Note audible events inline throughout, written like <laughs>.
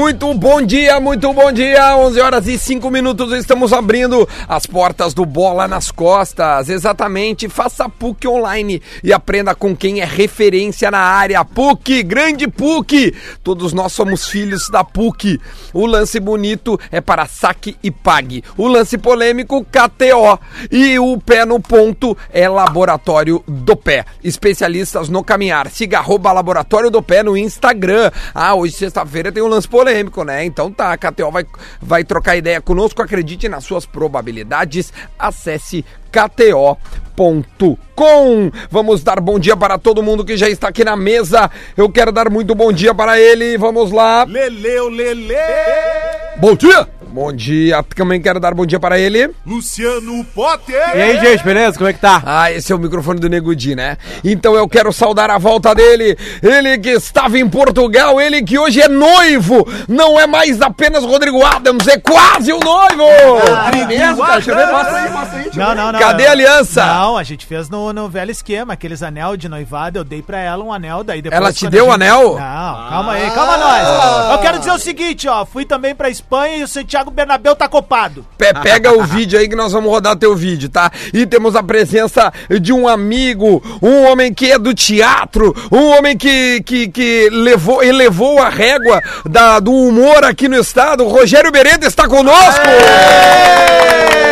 Muito bom dia, muito bom dia. 11 horas e 5 minutos. Estamos abrindo as portas do Bola nas Costas. Exatamente. Faça PUC online e aprenda com quem é referência na área. PUC, grande PUC. Todos nós somos filhos da PUC. O lance bonito é para saque e pague. O lance polêmico, KTO. E o pé no ponto é Laboratório do Pé. Especialistas no caminhar. Siga arroba Laboratório do Pé no Instagram. Ah, hoje, sexta-feira, tem um lance polêmico, né? Então tá, a KTO vai, vai trocar ideia conosco. Acredite nas suas probabilidades. Acesse kto.com. Vamos dar bom dia para todo mundo que já está aqui na mesa. Eu quero dar muito bom dia para ele. Vamos lá. Leleu, Lele! Bom dia! Bom dia. Também quero dar bom dia para ele. Luciano Potter! E aí, gente, beleza? Como é que tá? Ah, esse é o microfone do Nego Di, né? Então eu quero saudar a volta dele. Ele que estava em Portugal, ele que hoje é noivo. Não é mais apenas Rodrigo Adams, é quase o noivo. mesmo, cara? Deixa eu ver, mostra aí, mostra aí. Não, não, não. Cadê a aliança? Não, a gente fez no, no velho esquema, aqueles anel de noivado, eu dei pra ela um anel, daí depois... Ela te deu o anel? Não, calma aí, calma nós. Eu quero dizer o seguinte, ó, fui também pra Espanha e o Santiago Bernabéu tá copado. Pe- Pega o vídeo aí que nós vamos rodar teu vídeo, tá? E temos a presença de um amigo, um homem que é do teatro, um homem que, que, que levou, elevou a régua da, do humor aqui no estado. Rogério Beretta está conosco! É,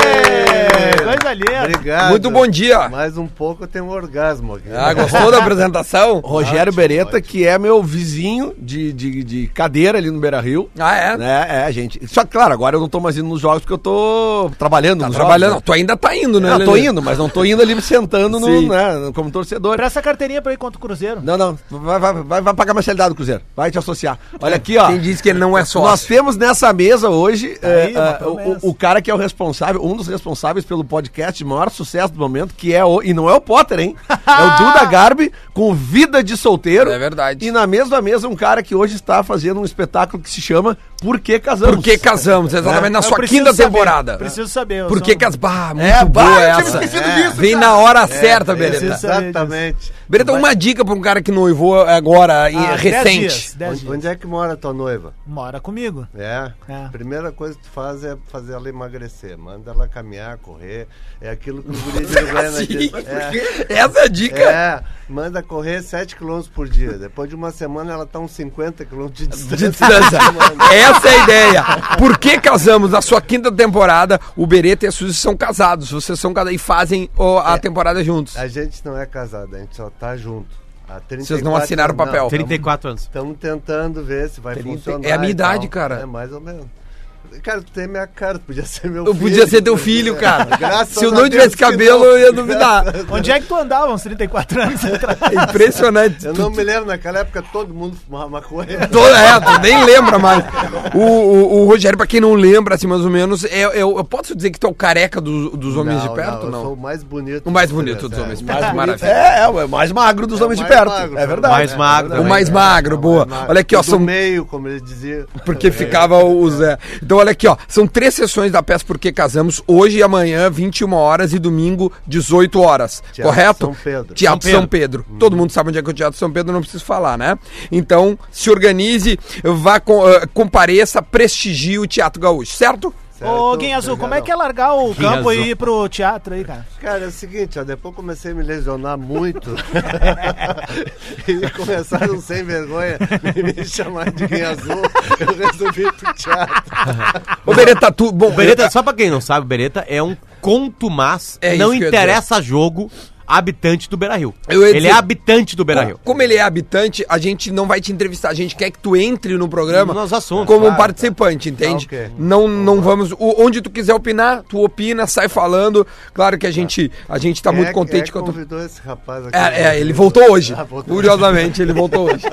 coisa linda. Obrigado. Muito bom dia. Mais um pouco eu tenho um orgasmo aqui. Ah, gostou da apresentação? <laughs> Rogério Ótimo, Beretta, ótimo. que é meu vizinho de, de, de cadeira ali no Beira Rio. Ah, é? É, é, gente. Só que, claro, agora eu não tô mais indo nos jogos porque eu tô trabalhando Tá trabalhando. jogos. Tu ainda tá indo, né? Não, tô indo, mas não tô indo ali sentando no, né, como torcedor. Presta carteirinha pra ir contra o Cruzeiro. Não, não. Vai, vai, vai, vai pagar a mensalidade do Cruzeiro. Vai te associar. Olha aqui, ó. Quem disse que ele não é Nós sócio? temos nessa mesa hoje é, aí, é, promessa. o, o cara que é o responsável, um dos responsáveis pelo podcast de maior sucesso do momento, que é o. E não é o Potter, hein? É o Duda <laughs> Garbi com Vida de Solteiro. É verdade. E na mesma mesa, um cara que hoje está fazendo um espetáculo que se chama Por que Casamos? Por que casamos? Exatamente na Eu sua quinta saber, temporada. Preciso saber. Por que casamos? Bah, muito É, boa bah, eu tinha essa. esquecido É. disso, Vem na hora certa, É, Beretta. preciso saber Exatamente. Beretta, uma dica pra um cara que noivou agora, e Ah, dez recente. dias, dez Onde, dias. onde é que mora a tua noiva? Mora comigo. É. É. A primeira coisa que tu faz é fazer ela emagrecer. Manda ela caminhar, correr. É aquilo que o guri de Uruguaiana Assim, diz. <laughs> Essa é a dica. É, é, manda correr 7 km por dia. Depois de uma semana ela tá uns 50 km de distância. De distância. <laughs> Essa é a ideia. Por que casamos? Na sua quinta temporada, o Beretta e a Suzy são casados. Vocês são casados e fazem a temporada juntos. A gente não é casado, a gente só tá junto. Há 34 Vocês não assinaram o papel. 34 anos. Estamos tentando ver se vai 30 funcionar. é a minha idade, cara. É mais ou menos. Cara, tu tem minha cara, tu podia ser meu Eu filho. podia ser teu filho, cara. <laughs> Graças Se eu não Deus tivesse que cabelo, não. eu ia duvidar. <laughs> Onde é que tu andava uns 34 anos atrás? É impressionante. Eu não me lembro, naquela época todo mundo fumava maconha. <laughs> Tô, é, tu nem lembra mais. O, o, o Rogério, pra quem não lembra, assim, mais ou menos, é, é, eu posso dizer que tu é o careca dos, dos homens de perto? eu Não. sou o mais bonito. O mais bonito dos é, homens de perto, mais maravilha. É, é, o mais magro dos É homens de perto. magro, é verdade. Mais magro O mais magro, boa. Olha aqui, ó, Do são meio, como ele dizia. Porque ficava o Zé. Então, olha aqui, ó. São três sessões da peça Porque Casamos, hoje e amanhã, 21 horas e domingo, 18 horas. Teatro correto? São Pedro. Teatro São Pedro. Todo mundo sabe onde é que é o Teatro São Pedro, não preciso falar, né? Então, se organize, vá, com- eh, compareça, prestigie o Teatro Gaúcho, certo? Certo? Ô, Guinha Azul, como é que é largar o Guinha campo e Azul. ir pro teatro aí, cara? Cara, é o seguinte, ó, depois comecei a me lesionar muito. <laughs> e começaram sem vergonha me chamar de Guinha Azul. Eu resolvi ir pro teatro. Ô, Beretta, tu. Bom, O Beretta, só pra quem não sabe, o Beretta é um contumaz, É isso não interessa jogo, habitante do Beira-Rio. Eu ia Ele dizer- é habitante do Beira-Rio. Como ele é habitante, a gente não vai te entrevistar. A gente quer que tu entre no programa Nos assuntos, como um claro, participante, entende? Tá, ok. Não, não vamos. o- onde tu quiser opinar, tu opina, sai falando. Claro que a gente, a gente tá Quem muito é- contente é com convidou esse rapaz aqui. É, é, ele voltou hoje. <laughs> Ah, voltou. Curiosamente, ele voltou hoje.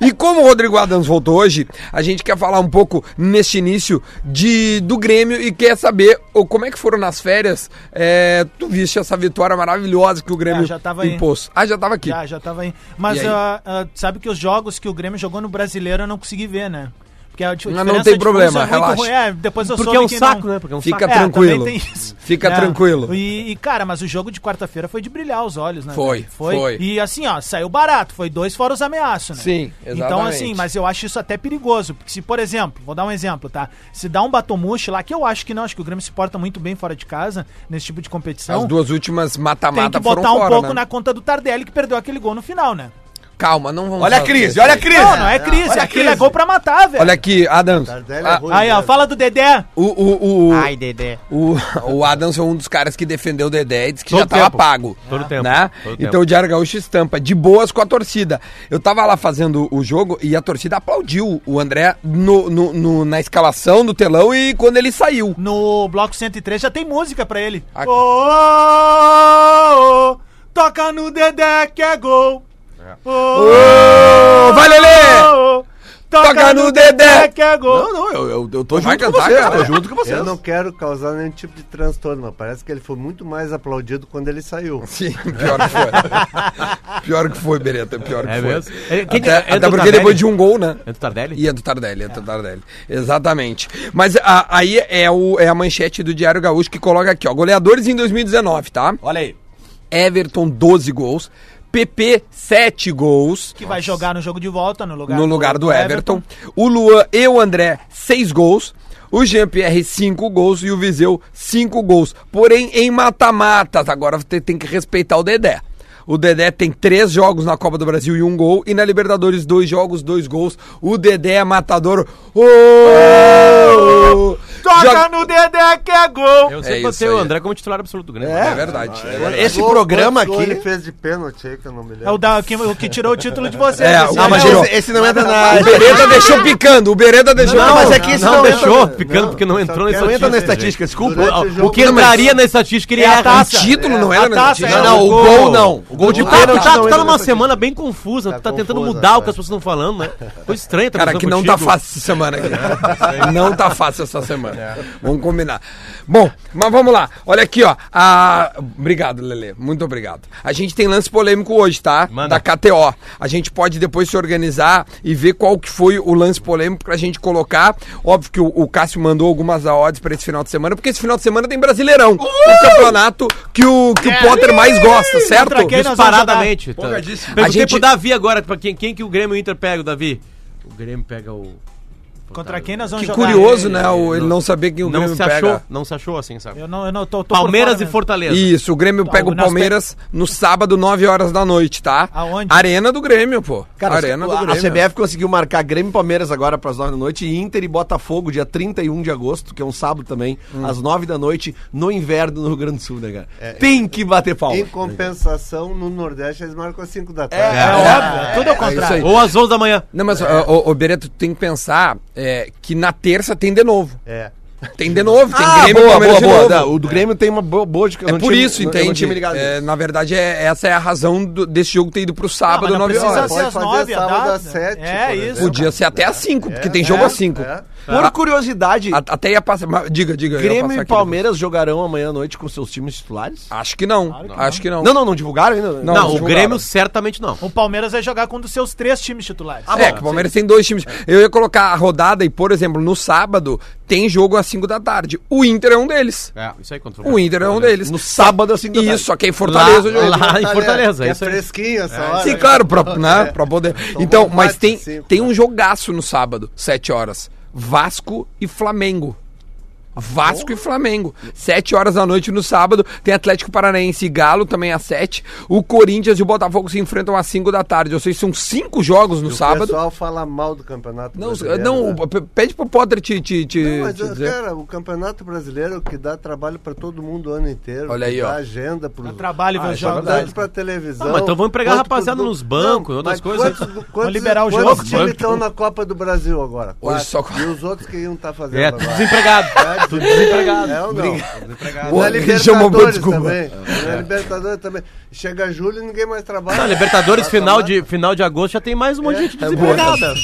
E como o Rodrigo Adams voltou hoje, a gente quer falar um pouco neste início de, do Grêmio e quer saber o, como é que foram nas férias. É, tu viste essa vitória maravilhosa que o Grêmio Já tava aí. impôs. Ah, já tava aqui. Já, já tava aí. Mas aí? ah, ah, sabe que os jogos que o Grêmio jogou no Brasileiro eu não consegui ver, né? Porque a di- Mas não diferença tem problema, é relaxa. ruim. É, depois eu Porque é um que saco, não- né? Porque é um Fica saco. É, tranquilo. tem isso. Fica É. tranquilo. E, e, cara, mas o jogo de quarta-feira foi de brilhar os olhos, né? Foi, velho? foi. E assim, ó, saiu barato. Foi dois fora os ameaços, né? Sim, Então, exatamente. assim, mas eu acho isso até perigoso. Porque se, por exemplo, vou dar um exemplo, tá? Se dá um batomuche lá, que eu acho que não, acho que o Grêmio se porta muito bem fora de casa, nesse tipo de competição. As duas últimas tem mata-mata que foram botar um fora, pouco né? na conta do Tardelli, que perdeu aquele gol no final, né? Calma, não vamos Olha a crise, olha a crise. Não, não é crise. Olha a Aquilo é gol pra matar, velho. Olha aqui, Adams. É Ah, Aí, ó, fala do Dedé. O, o, o, Ai, Dedé. o, o Adams é um dos caras que defendeu o Dedé e disse que Todo já tava tempo. pago. Todo tempo. Né? Todo então tempo. o Diário Gaúcho estampa, de boas com a torcida. Eu tava lá fazendo o jogo e a torcida aplaudiu o André no, no- no- na escalação do telão e quando ele saiu. No bloco 103 já tem música pra ele. Ah. Ô, ô, ô, toca no Dedé que é gol. Ô, Ô, vai, Lelê! ô, Toca no Dedé. que é gol. Não, não, eu, eu, eu tô Vai junto com cantar, vocês, cara? tô junto com vocês. Eu não quero causar nenhum tipo de transtorno, mas parece que ele foi muito mais aplaudido quando ele saiu. Sim, pior que foi. pior que foi, Bereta, pior que É foi. mesmo? É, quem- até é até do porque Tardelli? depois de um gol, né? É do Tardelli? E é do Tardelli, é do Tardelli. Exatamente. Mas a- aí é, o, é a manchete do Diário Gaúcho que coloca aqui, ó. Goleadores em 2019, tá? Olha aí. Everton, 12 gols. PP, 7 gols. Que vai jogar no jogo de volta no lugar, no lugar do Everton. O Luan e o André, 6 gols. O Jean-Pierre, 5 gols. E o Viseu, 5 gols. Porém, em mata-matas. Agora você tem que respeitar o Dedé. O Dedé tem três jogos na Copa do Brasil e um gol. E na Libertadores, dois jogos, dois gols. O Dedé é matador. Ô! Toca Joga- no Dedé que é gol. Eu É sempre isso botei o. André como titular absoluto do Grêmio. É verdade. é verdade. Esse Gol- programa aqui- ele fez de pênalti aí, que eu não me lembro. É o, da, que- o que tirou o título de você. É, Esse não, aí mas é esse, esse não entra na. O Bereda deixou picando. O Bereda deixou Não, picando. mas é que esse não, não, deixou entra- ficando porque não entrou na Não entra na estatística. estatística, desculpa. O que não, entraria na estatística ele É a. O título não A era na é Não, não, o gol não. O gol de Ah, tu pênalti tá, não tu entra tá na numa estatística. semana bem confusa, Tá tu tá tentando mudar o é. que as pessoas estão falando, né? Coisa estranha, tá Cara, que não tá fácil essa semana aqui. não tá fácil essa semana. <laughs> Vamos combinar. Bom, mas vamos lá. Olha aqui, ó. A... Obrigado, Lele. Muito obrigado. A gente tem lance polêmico hoje, tá? Manda. Da KTO. A gente pode depois se organizar e ver qual que foi o lance polêmico pra gente colocar. Óbvio que o, o Cássio mandou algumas odds pra esse final de semana, porque esse final de semana tem Brasileirão. O campeonato que o, que o Potter mais gosta, certo? Disparadamente. Tá. Empolgadíssimo. Perguntei A gente- pro Davi agora, pra quem, quem que o Grêmio e o Inter pega, o Davi? O Grêmio pega o... Contra quem nós vamos Que jogar? curioso, É, né? o- ele não saber quem o Não Grêmio se pega. achou, não se achou assim, sabe? Eu não, eu não tô, tô Palmeiras fora e. Fortaleza. Isso, o Grêmio pega o Palmeiras no sábado, 9 horas da noite, tá? Aonde? Arena do Grêmio, pô. Cara, Arena do a, a Grêmio. CBF conseguiu marcar Grêmio e Palmeiras agora para as 9 da noite e Inter e Botafogo dia 31 de agosto, que é um sábado também, Hum. às 9 da noite, no inverno no Rio Grande do Sul, né, cara? Tem que bater palma. Em compensação, no Nordeste eles marcam às 5 da É, tarde. óbvio, tudo ao isso contrário. aí. Ou às 11 da manhã. Não, mas, ô, ô, ô, Bereto, tu tem que pensar é, que na terça tem de novo. É. Tem de novo, tem Ah, Grêmio boa, Palmeiras boa, de boa. novo. Não, O do Grêmio tem uma boa, boa de É por isso, não- entende? não tinha É, na verdade, é, essa é a razão do- desse jogo ter ido pro sábado, não 9 precisa horas. ser Pode às fazer 9, a sábado data. às 7, É por isso. Podia ser até às 5, porque tem É, jogo é, às 5. é. Por curiosidade, Até ia passar. mas Diga, diga. eu ia Grêmio passar e aqui Palmeiras jogarão amanhã à noite com seus times titulares? depois. Acho que não. Acho que não. Não, não, não divulgaram ainda? Não, Não, o divulgaram. Grêmio certamente não. O Palmeiras vai jogar com um dos seus três times titulares. é, que o Palmeiras tem dois times. Eu ia colocar a rodada e, por exemplo, no sábado tem jogo às 5 da tarde. O Inter é um deles. É, isso aí contra O Inter é um deles. No sábado, assim, Isso, só que em Fortaleza o jogo. lá em Fortaleza, É isso aí. fresquinho essa hora. Sim, né? claro, pra, né, pra poder. Então, mas tem, cinco, tem um jogaço no sábado, 7 horas. Vasco e Flamengo. Vasco e Flamengo. 7 horas da noite no sábado. Tem Atlético Paranaense e Galo também às 7. O Corinthians e o Botafogo se enfrentam às 5 da tarde. Ou seja, são cinco jogos no O sábado. pessoal fala mal do Campeonato Não, Brasileiro. não, né? o- pede pro Potter te, te, te, Não, mas, te dizer. cara, o Campeonato Brasileiro que dá trabalho pra todo mundo o ano inteiro. Olha aí, ó. Dá agenda pro. Dá trabalho isso é jogos. verdade. pra televisão. Ah, mas então vamos empregar rapaziada pro- nos bancos, outras mas coisas. Quantos, quantos, liberar o quantos jogo. times estão na Copa do Brasil agora? Hoje Quatro. só- E os outros que iam estar fazendo É, agora? desempregado. É, Tudo desempregado. É ou não? Desempregado. Boa, Na Libertadores desculpa. também. Na Libertadores também. Chega julho e ninguém mais trabalha. Não, Libertadores, final de, final de agosto, já tem mais um monte de gente É desempregada.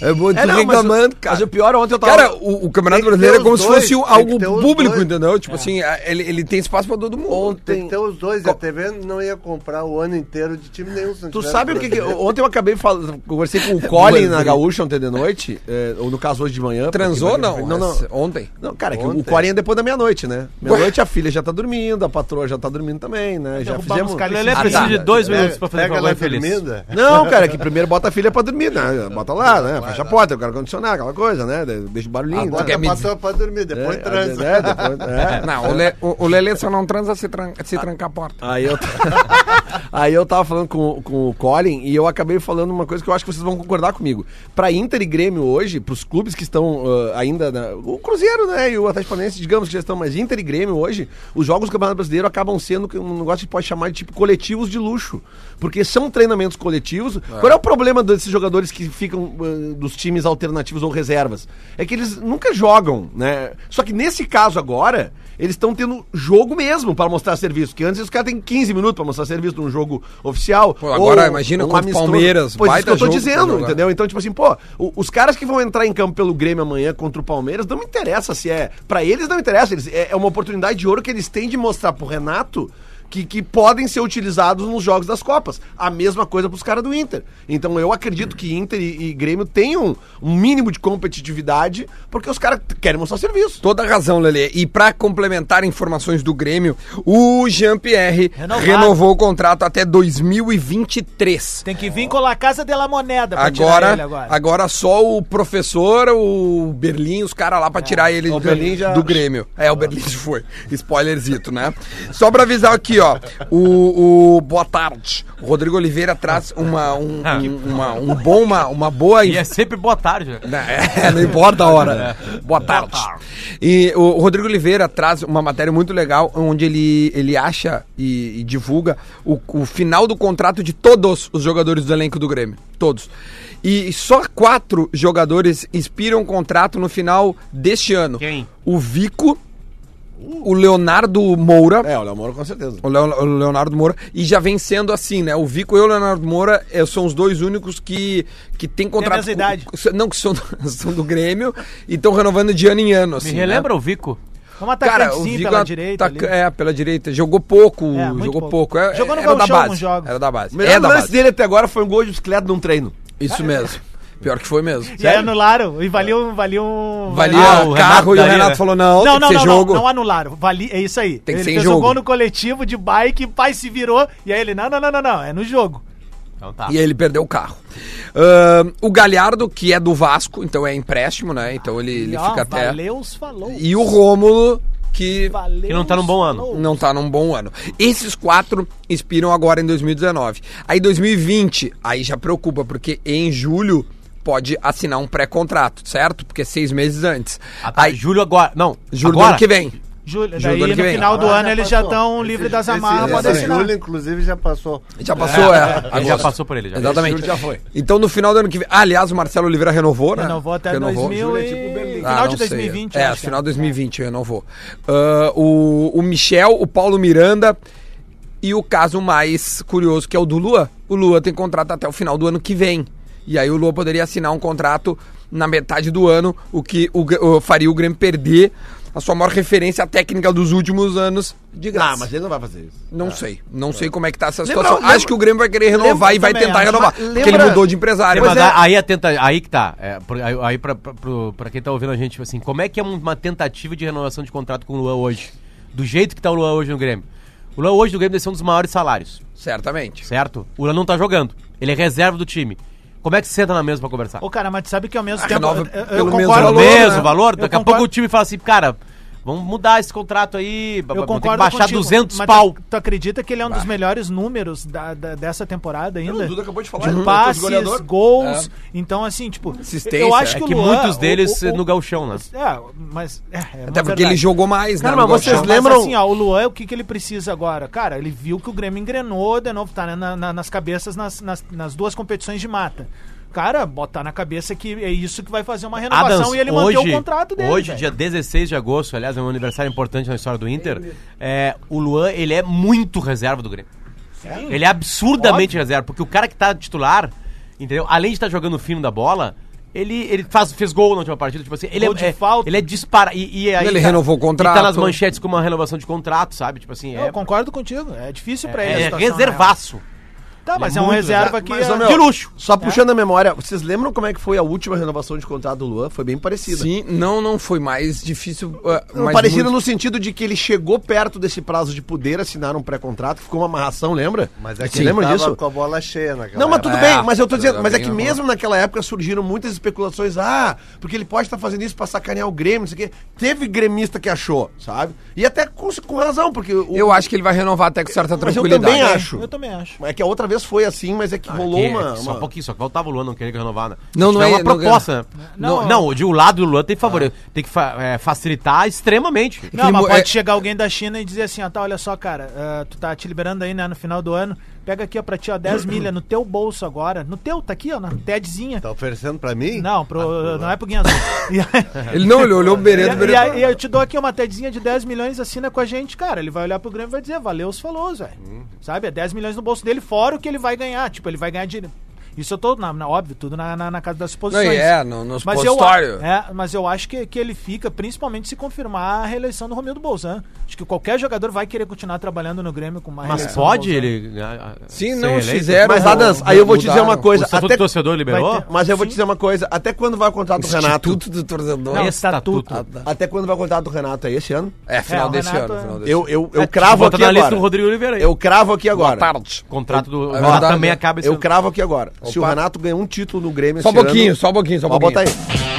É bom tu É, não, reclamando, cara. mas o pior, ontem eu tava... Cara, o, o Campeonato Tem Brasileiro é como se fosse tem algo público, dois. entendeu? Tipo assim, ele, ele tem espaço pra todo mundo. Tem ontem... que ter os dois. A TV não ia comprar o ano inteiro de time nenhum. não Tu sabe o que. Ontem eu acabei falando. Conversei com o <laughs> Colin na. Gaúcha ontem de noite, é, ou no caso hoje de manhã. Transou não? Não, não. Ontem. Não, cara, é que o. Colin é depois da meia-noite, né? Meia-noite a filha já tá dormindo, a patroa já tá dormindo também, né? Já fizemos. os caras Lelê Ah, precisa tá. de dois minutos pra fazer pega mãe feliz. Não, cara, que primeiro bota a filha pra dormir, né? Bota lá, né? Fecha a porta, eu quero condicionar, aquela coisa, né? Deixa o barulhinho. Né? Bota me a patroa pra dormir, depois É, transa. é, depois- é. <laughs> Não, o, Le, o, o Lelê só não transa se, tran se trancar a porta. Aí eu, <laughs> aí eu tava falando com, com o Colin e eu acabei falando uma coisa que eu acho que vocês vão concordar comigo. Pra Inter e Grêmio hoje, pros clubes que estão ah, ainda. na- o Cruzeiro, né? E o Atlético Paranaense, digamos que já estão, mas Inter e Grêmio hoje, os jogos do Campeonato Brasileiro acabam sendo um negócio que pode chamar de tipo coletivos de luxo. Porque são treinamentos coletivos. Qual é o problema desses jogadores que ficam ah, dos times alternativos ou reservas? É que eles nunca jogam, né? Só que nesse caso agora, eles estão tendo jogo mesmo para mostrar serviço. Que antes os caras têm 15 minutos para mostrar serviço num jogo oficial. Pô, agora imagina contra o Palmeiras, Pois isso que eu tô dizendo, entendeu? Então, tipo assim, pô, o- os caras que vão entrar em campo pelo Grêmio amanhã contra o Palmeiras, não me interessa se é. Pra eles não interessa. Eles, é, é uma oportunidade de ouro que eles têm de mostrar pro Renato. Que, que podem ser utilizados nos jogos das Copas. A mesma coisa pros caras do Inter. Então eu acredito que Inter e, e Grêmio tenham um mínimo de competitividade, porque os caras querem mostrar serviço. Toda razão, Lelê. E pra complementar informações do Grêmio, o Jean-Pierre renovou o contrato até 2023. Tem que vir com a Casa de la Moneda pra Agora, agora, agora. só o professor, o Berlim, os caras lá pra tirar ele o do, Berlim já- do Grêmio. É, o Berlim <laughs> já foi. Spoilerzito, né? Só pra avisar aqui, ó. O, o boa tarde. O Rodrigo Oliveira traz uma, um, um, uma, um bom, uma, uma boa E é sempre boa tarde. né? é, não importa a hora. Boa tarde. E o Rodrigo Oliveira traz uma matéria muito legal onde ele, ele acha e, e divulga o, o final do contrato de todos os jogadores do elenco do Grêmio. Todos. E só quatro jogadores expiram o contrato no final deste ano. Quem? O Vico, o Leonardo Moura. É, o Léo Moro com certeza. O Leo- o Leonardo Moura, e já vem sendo assim, né? O Vico e o Leonardo Moura eh, são os dois únicos que, que têm contrato. mesma idade. não, que são, <laughs> são do Grêmio e estão renovando de ano em ano. Assim, Me relembra o Vico? Vamos Né? atacar Cara, o Vico pela é direita. É, pela direita. Jogou pouco, É, jogou pouco. pouco. É, Jogou no era da base. Era da base. O melhor É da lance base. dele até agora foi um gol de bicicleta num treino. Isso mesmo. Pior que foi mesmo. E aí anularam e valia um. Valia, um, Valia Ah, o carro Renato e o Renato né? falou: não, Não, tem não, que não, ser não, jogo. não anularam. Vali, é isso aí. Tem que ele ser em fez jogo. um gol no coletivo de bike, pai se virou. E aí ele, não, não, não, não, não, é no jogo. Então tá. E aí ele perdeu o carro. Ahn, o Galhardo, que é do Vasco, então é empréstimo, né? Então ele, ele ó, fica até. Valeus falou. E o Rômulo, que Que não tá num bom ano. não tá num bom ano. Esses quatro expiram agora em 2019. Aí 2020, aí já preocupa, porque em julho pode assinar um pré-contrato, certo? Porque é seis meses antes. Ah, tá. Aí, Julho agora. Não. julho do agora? ano que vem. Julho daí do ano no que vem. final do Agora ano já eles já estão livres das amarras, podem assinar. julho, inclusive, já passou. Já passou, é. Ele já passou por ele. Já. Exatamente. Esse julho já foi. Então no final do ano que vem. Ah, aliás, o Marcelo Oliveira renovou, né? Renovou até Renovou. 2000 e... tipo. Ah, final de sei. 2020. eu É, acho final de 2020 renovou. Ah, o, o Michel, o Paulo Miranda e o caso mais curioso que é o do Lua. O Lua tem contrato até o final do ano que vem. E aí o Lua poderia assinar um contrato na metade do ano, o que o, o- faria o Grêmio perder a sua maior referência técnica dos últimos anos de graça. Ah, mas ele não vai fazer isso. Não sei. Não sei como é que tá essa Lembra- situação. lembra- Acho que o Grêmio vai querer renovar lembra- e vai também tentar acho. renovar. Mas Porque ele lembra- mudou de empresário. Mas é- aí, a tenta, aí que tá. É, por- aí aí pra, pra, pra quem tá ouvindo a gente, tipo assim, como é que é uma tentativa de renovação de contrato com o Luan hoje? Do jeito que tá o Luan hoje no Grêmio. O Luan hoje no Grêmio deve ser um dos maiores salários, Certamente. certo? O Luan não tá jogando. Ele é reserva do time. Como é que você senta na mesa pra conversar? Ô, cara, mas sabe que ao mesmo Ah, tempo... renova eu- eu, pelo mesmo valor, mesmo valor, Eu daqui a concordo. pouco o time fala assim, cara, vamos mudar esse contrato aí, Eu que concordo baixar contigo, 200 mas pau. Tu, tu acredita que ele é um dos melhores números da, da- dessa temporada ainda? O Duda acabou de falar. de é passes, goleador. gols. Então, assim, tipo, eu acho É que, que o Luan, muitos deles o- o- no gauchão, né? É, mas. É, é Até porque verdade. ele jogou mais, Cara, né? mas vocês Gauchão. Mas lembram- assim, ó, o Luan, o que, que ele precisa agora? Cara, ele viu que o Grêmio engrenou de novo, tá né, na- na- nas cabeças nas, nas, nas duas competições de mata. Cara, botar na cabeça que é isso que vai fazer uma renovação Adams, e ele manter hoje, o contrato dele. Hoje, velho. dia 16 de agosto, aliás, é um aniversário importante na história do Inter. É, o Luan, ele é muito reserva do Grêmio. Ele é absurdamente reserva, porque o cara que tá titular, entendeu? Além de estar jogando fino da bola, ele, ele faz, fez gol na última partida, tipo assim, ele Gol é, de é- falta. ele é dispara e, e aí Ele tá- renovou o e tá contrato. nas manchetes com uma renovação de contrato, sabe? Tipo assim, Eu é, concordo contigo. É difícil pra ele. a é, situação, reservaço. Tá, mas Ele é é um reserva que. Mas, é- meu, de luxo. Só puxando a memória, vocês lembram como é que foi a última renovação de contrato do Luan? Foi bem parecida. Sim, não, não foi mais difícil. uh, mas parecida muito- no sentido de que ele chegou perto desse prazo de poder assinar um pré-contrato, que ficou uma amarração, lembra? Mas é que Você ele lembra tava disso? com a bola cheia naquela Não, mas tudo época. É, bem, mas eu tô dizendo, tudo mas é que eu mesmo naquela época surgiram muitas especulações, ah, porque ele pode estar fazendo isso pra sacanear o Grêmio, não sei o quê. Teve gremista que achou, sabe? E até com, com razão, porque o, Eu acho que ele vai renovar até com certa Mas eu tranquilidade. também acho. Eu também acho. É que a outra vez foi assim, mas é que rolou Que- uma, Só uma- um pouquinho, só que faltava o Luan não querer renovar, né? Não, não é- uma não- proposta. né? Não, Não, não, de um lado do Luan tem que favorecer, tem que fa- é, facilitar extremamente. Não, mas mo- pode é- chegar alguém da China e dizer assim, ó, tá, olha só, cara, ah, tu tá te liberando aí, né, no final do ano, pega aqui, ó, pra ti, ó, 10 <coughs> milha no teu bolso agora, no teu, tá aqui, ó, na TEDzinha. Tá oferecendo pra mim? Não, pro, não é pro Guinha Azul. <laughs> E aí- Ele não, ele olhou o Bereto, o E, Bereto. aí eu te dou aqui uma TEDzinha de 10 milhões, assina com a gente, cara. Ele vai olhar pro Grêmio e vai dizer, valeu os falou, velho. Sabe? É 10 milhões no bolso dele, fora o que ele vai ganhar. Tipo, ele vai ganhar dinheiro. Isso eu tô, na, na- óbvio, tudo na, na, na casa das Não, posições. e é, no, nos Mas eu, é, mas eu acho que, que ele fica, principalmente se confirmar a reeleição do Romildo Bolzan. Acho que qualquer jogador vai querer continuar trabalhando no Grêmio com uma Mas pode ele. ah, ah, Sim, não eleito? fizeram. Mas, vou- Adams, aí eu vou te dizer uma coisa. O Estatuto até- do torcedor liberou? Ter- Mas eu vou Sim. te dizer uma coisa. Até quando vai o contrato do Renato? Instituto do Torcedor. Não, Estatuto. estatuto. Até quando vai o contrato do Renato? É esse ano? É, final É, desse Renato ano. é- Final desse Eu, ano. eu, eu É, cravo bota aqui agora. do Rodrigo Oliveira aí. Eu cravo aqui Boa agora. tarde. O contrato do Renato também né? acaba esse Eu ano. cravo aqui agora. Se o. Renato ganhar um título no Grêmio Só um esse pouquinho, ano- só um pouquinho, só um Pode pouquinho. botar aí.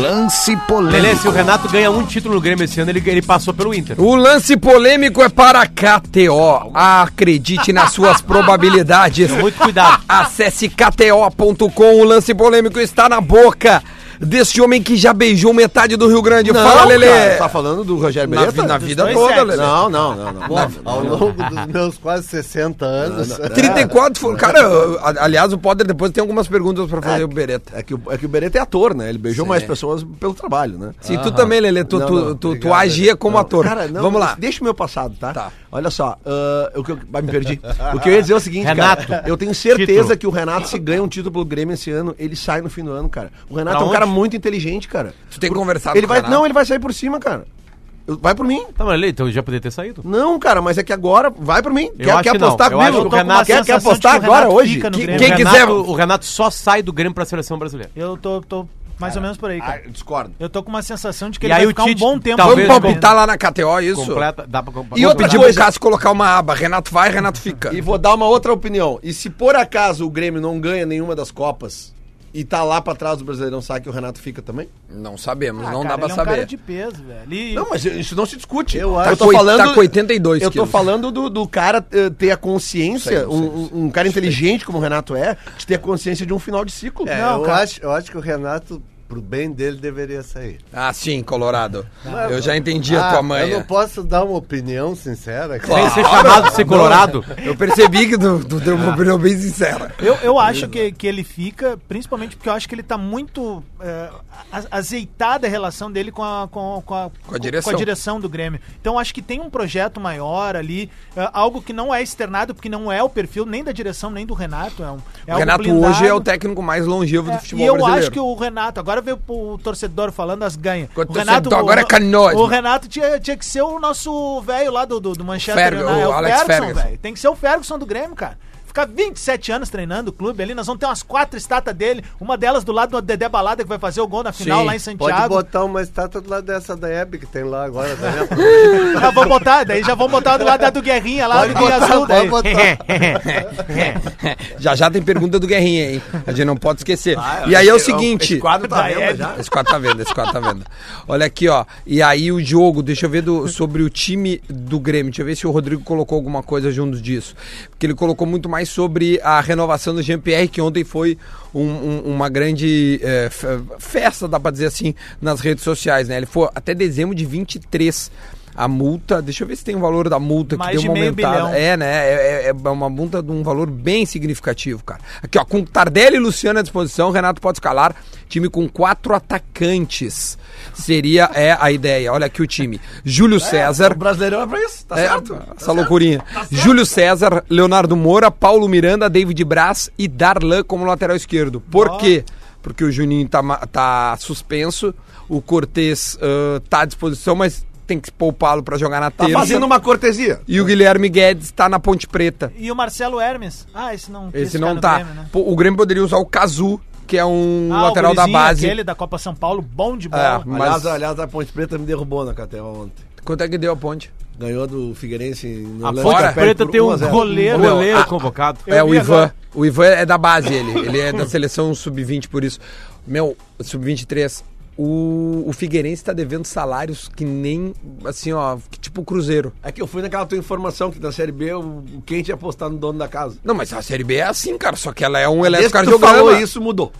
Lance polêmico. Lelê, se o Renato ganha um título no Grêmio esse ano, ele, ele passou pelo Inter. O lance polêmico é para a KTO. Acredite nas suas <laughs> probabilidades. Muito cuidado. Acesse KTO.com. O lance polêmico está na boca desse homem que já beijou metade do Rio Grande. Fala, Lelê. cara, tá falando do Rogério Na, Beretta? vi- na vida toda. Lelê. Não, não, não. não. Bom, ao longo dos meus quase 60 anos. 34 foi. Cara, a- aliás, o Poder depois tem algumas perguntas pra fazer o Beretta. É que, o, é que o Beretta é ator, né? Ele beijou Sim. mais pessoas pelo trabalho, né? Sim, tu também, Lelê. Tu, Não, tu, não, tu, tu obrigado, agia como ator. Cara, não, Vamos lá. Deixa o meu passado, tá? Tá. Olha só, o que eu, ah, me perdi. O que eu ia dizer é o seguinte, Renato, cara. Eu tenho certeza título. que o Renato, se ganha um título pelo Grêmio esse ano, ele sai no fim do ano, cara. O Renato Pra é um cara onde? muito inteligente, cara. Tu tem Por- conversado ele com o vai, Renato? Não, ele vai sair por cima, cara. Vai por mim. Tá, mas então ele já poderia ter saído. Não, cara, mas é que agora vai por mim. Eu quer acho quer que não. apostar comigo? que Renato- quer, quer apostar que agora, hoje? Que-. Quem o quiser- Renato, O Renato só sai do Grêmio pra seleção brasileira. Eu tô, tô mais ou menos por aí, Ah, cara. eu discordo. Eu tô com uma sensação de que E ele aí vai o ficar Tite, um bom tempo. talvez, Vamos palpitar lá na KTO, isso? Completa, dá pra E outra pedir pro Cássio colocar uma aba. Renato vai, Renato fica. E vou dar uma outra opinião. E se por acaso o Grêmio não ganha nenhuma das Copas e tá lá pra trás do Brasileirão, sabe que o Renato fica também? Não sabemos, Ah, não cara, dá pra ele é um cara saber. de peso, velho. E- Não, mas isso não se discute. Eu Tá, acho- tô Tá com- falando, tá com 82 Eu tô quilos. falando do, do cara eh, ter a consciência, Sei, um, um- um cara inteligente como o Renato é, de ter a consciência de um final de ciclo. É, Não, eu, cara. acho, eu acho que o Renato, pro bem dele, deveria sair. Ah, sim, Colorado. Eu já entendi a Ah, tua Eu mãe. não posso dar uma opinião sincera. Sem ser chamado de ser colorado. Eu percebi que tu, tu deu uma opinião bem sincera. Eu, eu acho que, que ele fica, principalmente porque eu acho que ele tá muito é, a- azeitada a relação dele com a, com, com a, Com a direção. direção do Grêmio. Então eu acho que tem um projeto maior ali, é, algo que não é externado, porque não é o perfil nem da direção, nem do Renato. É um, é Renato blindado. hoje é o técnico mais longevo do É, futebol e eu brasileiro. acho que o Renato, agora veio o torcedor falando as ganhas. O O Renato, agora é canhoso. O Renato tinha, tinha que ser o nosso velho lá do, do, do Manchester Ferg- United. o É o Alex Ferguson, Ferguson. velho. Tem que ser o Ferguson do Grêmio, cara. Ficar 27 anos treinando o clube ali, nós vamos ter umas quatro estátuas dele, uma delas do lado do Dedé Balada que vai fazer o gol na final Sim. lá em Pode Santiago. botar uma estátua do lado dessa da Hebe que tem lá agora. Tá vendo? <laughs> Já vão botar, daí já vão botar do lado da do Guerrinha lá, Pode do botar, Azul. pode Daí. Já já tem pergunta do Guerrinha, hein? A gente não pode esquecer. e aí é o seguinte. Esse quadro tá vendo Hebe. já. Esse quadro tá vendo, esse quadro tá vendo. Olha aqui, ó. E aí o jogo, deixa eu ver do- sobre o time do Grêmio. Deixa eu ver se o Rodrigo colocou alguma coisa junto disso. Porque ele colocou muito mais sobre a renovação do Jean-Pierre, que ontem foi um- um- uma grande é, fe- festa, dá pra dizer assim, nas redes sociais, né? Ele foi até dezembro de 23. A multa, deixa eu ver se tem o valor da multa Mais que deu de uma aumentada. É, né? É, é- é uma multa de um valor bem significativo, cara. Aqui, ó, com Tardelli e Luciano à disposição, Renato pode escalar. Time com quatro atacantes. Seria é a ideia. Olha aqui o time. Júlio César. O Brasileirão é pra isso, tá É, certo? essa loucurinha. Júlio César, Leonardo Moura, Paulo Miranda, David Braz e Darlan como lateral esquerdo. Por Ó. quê? Porque o Juninho tá, tá suspenso, o Cortez ah, tá à disposição, mas tem que poupá-lo pra jogar na Tá terça. fazendo uma cortesia. E o Guilherme Guedes tá na Ponte Preta. E o Marcelo Hermes? Ah, esse não Esse ficar não tá. Grêmio, né? O Grêmio poderia usar o Cazu, que é um Ah, o lateral da base. aquele da Copa São Paulo, bom de É, bola. mas Aliás, aliás, a Ponte Preta me derrubou na KTO ontem. quanto é que deu a ponte? Ganhou do Figueirense no A Ponte. Preta tem um 1 a 0. goleiro, goleiro convocado. É, o Ivan. agora. O Ivan é da base, ele. Ele é da seleção sub-20, por isso. Meu, sub-23. O, o Figueirense tá devendo salários que nem, assim, ó, que tipo o Cruzeiro. É que eu fui naquela tua informação que na Série B o, o quente ia apostar no dono da casa. Não, mas a Série B é assim, cara, só que ela é um Desde que tu eletrocardiograma. falou isso, mudou.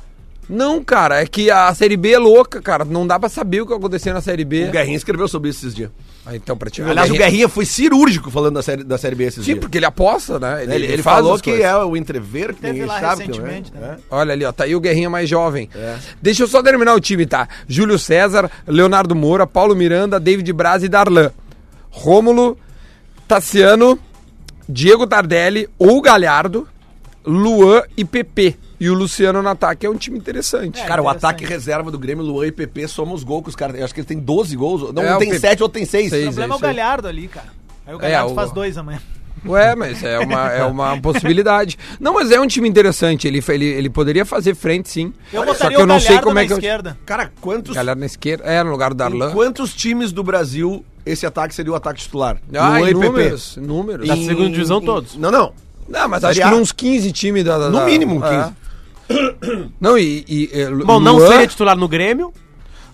Não, cara, é que a Série B é louca, cara. Não dá pra saber o que aconteceu na Série B. O Guerrinha escreveu sobre isso esses dias. Ah, então, pra ti Aliás, o Guerrinha- Guerrinha foi cirúrgico falando da série, da série B esses Sim, dias. porque ele aposta, né? Ele, ele faz falou que é o entrever, que Teve ninguém lá sabe. que recentemente não é. também. Olha ali, ó, tá aí o Guerrinha mais jovem. É. Deixa eu só terminar o time, tá? Júlio César, Leonardo Moura, Paulo Miranda, David Braz e Darlan. Rômulo, Tassiano, Diego Tardelli ou Galhardo, Luan e PP. E o Luciano no ataque é um time interessante. É, Cara, o interessante. ataque reserva do Grêmio, Luan e PP, somos os gols que os caras. Eu acho que ele tem 12 gols. Não, É, um o tem PP 7, outro tem 6. Seis. O problema é o. Galhardo ali, cara. Aí o Galhardo o- faz dois amanhã. Ué, mas é uma, é uma <laughs> possibilidade. Não, mas é um time interessante. Ele, ele, ele poderia fazer frente, sim. Eu Só botaria que eu o não Galhardo sei como na é que eu. esquerda. Cara, quantos, Galera na esquerda. É, no lugar do em Darlan. quantos times do Brasil esse ataque seria o ataque titular? Ah, Luan e PP. números, números. Da segunda divisão, todos. Não, não. Não, mas acho que uns 15 times da. da- No da- mínimo é. 15. <coughs> Não, e. e é, Bom, não Luan, seria titular no Grêmio.